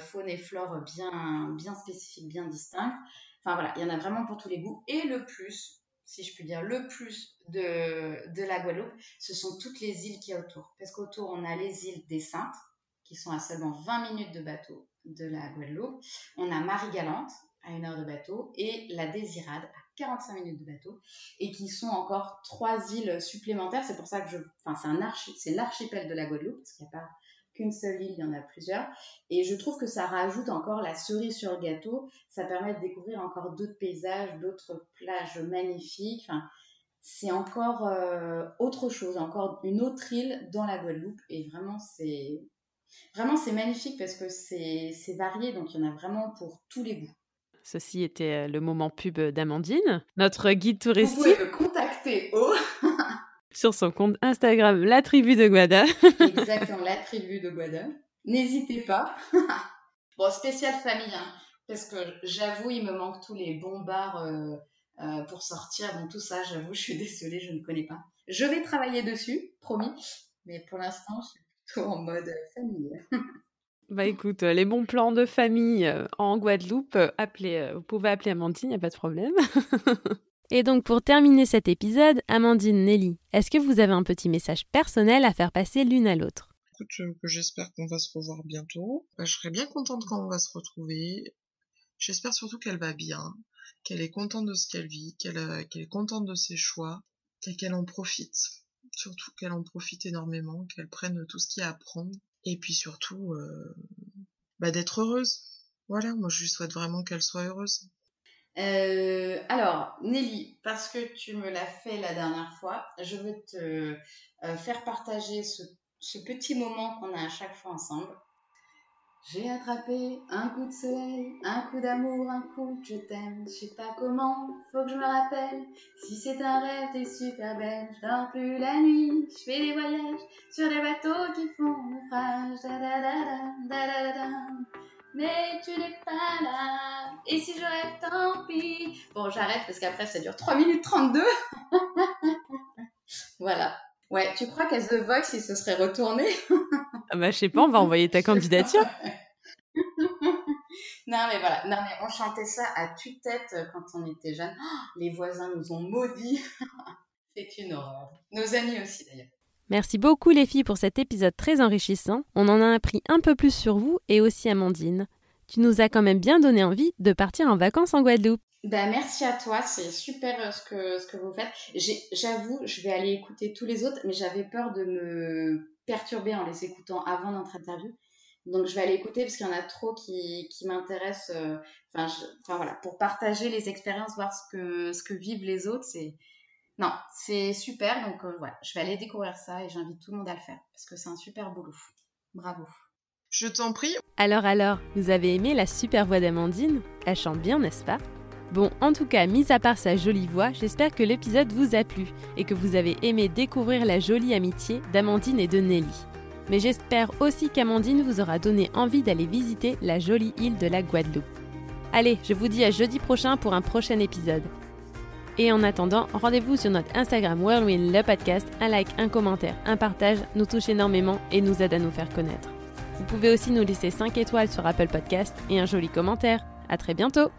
faunes et flores bien bien spécifiques, bien distinctes. Enfin voilà, il y en a vraiment pour tous les goûts. Et le plus, si je puis dire, le plus de, de la Guadeloupe, ce sont toutes les îles qui y a autour. Parce qu'autour, on a les îles des Saintes, qui sont à seulement 20 minutes de bateau de la Guadeloupe. On a Marie-Galante, à une heure de bateau, et la Désirade, 45 minutes de bateau, et qui sont encore trois îles supplémentaires. C'est pour ça que je. Enfin, c'est, c'est l'archipel de la Guadeloupe, parce qu'il n'y a pas qu'une seule île, il y en a plusieurs. Et je trouve que ça rajoute encore la cerise sur le gâteau. Ça permet de découvrir encore d'autres paysages, d'autres plages magnifiques. Enfin, c'est encore euh, autre chose, encore une autre île dans la Guadeloupe. Et vraiment, c'est vraiment c'est magnifique parce que c'est varié, donc il y en a vraiment pour tous les goûts. Ceci était euh, le moment pub d'Amandine, notre guide touristique. Vous pouvez me contacter au sur son compte Instagram La Tribu de Guada. Exactement, La Tribu de Guada. N'hésitez pas. bon, spécial famille, hein, parce que j'avoue, il me manque tous les bons bars euh, euh, pour sortir. Bon, tout ça, j'avoue, je suis désolée, je ne connais pas. Je vais travailler dessus, promis, mais pour l'instant, je suis plutôt en mode famille. Bah écoute, les bons plans de famille euh, en Guadeloupe, appelez, vous pouvez appeler Amandine, il n'y a pas de problème. Et donc pour terminer cet épisode, Amandine, Nelly, est-ce que vous avez un petit message personnel à faire passer l'une à l'autre? Écoute, euh, j'espère qu'on va se revoir bientôt. Bah, je serais bien contente quand on va se retrouver. J'espère surtout qu'elle va bien, qu'elle est contente de ce qu'elle vit, qu'elle euh, est contente de ses choix, qu'elle en profite. Surtout qu'elle en profite énormément, qu'elle prenne tout ce qu'il y a à prendre. Et puis surtout, euh, bah, d'être heureuse. Voilà, moi je lui souhaite vraiment qu'elle soit heureuse. Euh, alors, Nelly, parce que tu me l'as fait la dernière fois, je veux te euh, faire partager ce, petit moment qu'on a à chaque fois ensemble. J'ai attrapé un coup de soleil, un coup d'amour, un coup de je t'aime. Je sais pas comment, faut que je me rappelle. Si c'est un rêve, t'es super belle. Je dors plus la nuit, je fais des voyages sur des bateaux qui font naufrage. Da, da, da, mais tu n'es pas là. Et si je rêve, tant pis. Bon, j'arrête parce qu'après, ça dure 3 minutes 32. voilà. Ouais, tu crois qu'à The Voice, il se serait retourné? Ah Bah, je sais pas, on va envoyer ta candidature. non, mais voilà. Non, mais on chantait ça à tue-tête quand on était jeunes. Oh, les voisins nous ont maudits. C'est une horreur. Nos amis aussi, d'ailleurs. Merci beaucoup les filles pour cet épisode très enrichissant. On en a appris un peu plus sur vous et aussi Amandine. Tu nous as quand même bien donné envie de partir en vacances en Guadeloupe. Ben, merci à toi, c'est super euh, ce que, ce que vous faites. J'avoue, je vais aller écouter tous les autres, mais j'avais peur de me perturber en les écoutant avant notre interview. Donc je vais aller écouter parce qu'il y en a trop qui, qui m'intéressent. Euh, enfin, voilà, pour partager les expériences, voir ce que, ce que vivent les autres, c'est non, c'est super. Donc euh, voilà, je vais aller découvrir ça et j'invite tout le monde à le faire parce que c'est un super boulot. Bravo. Je t'en prie. Alors alors, vous avez aimé la super voix d'Amandine? Elle chante bien, n'est-ce pas? Bon, en tout cas, mis à part sa jolie voix, j'espère que l'épisode vous a plu et que vous avez aimé découvrir la jolie amitié d'Amandine et de Nelly. Mais j'espère aussi qu'Amandine vous aura donné envie d'aller visiter la jolie île de la Guadeloupe. Allez, je vous dis à jeudi prochain pour un prochain épisode. Et en attendant, rendez-vous sur notre Instagram Whirlwind le podcast. Un like, un commentaire, un partage nous touche énormément et nous aide à nous faire connaître. Vous pouvez aussi nous laisser 5 étoiles sur Apple Podcast et un joli commentaire. À très bientôt!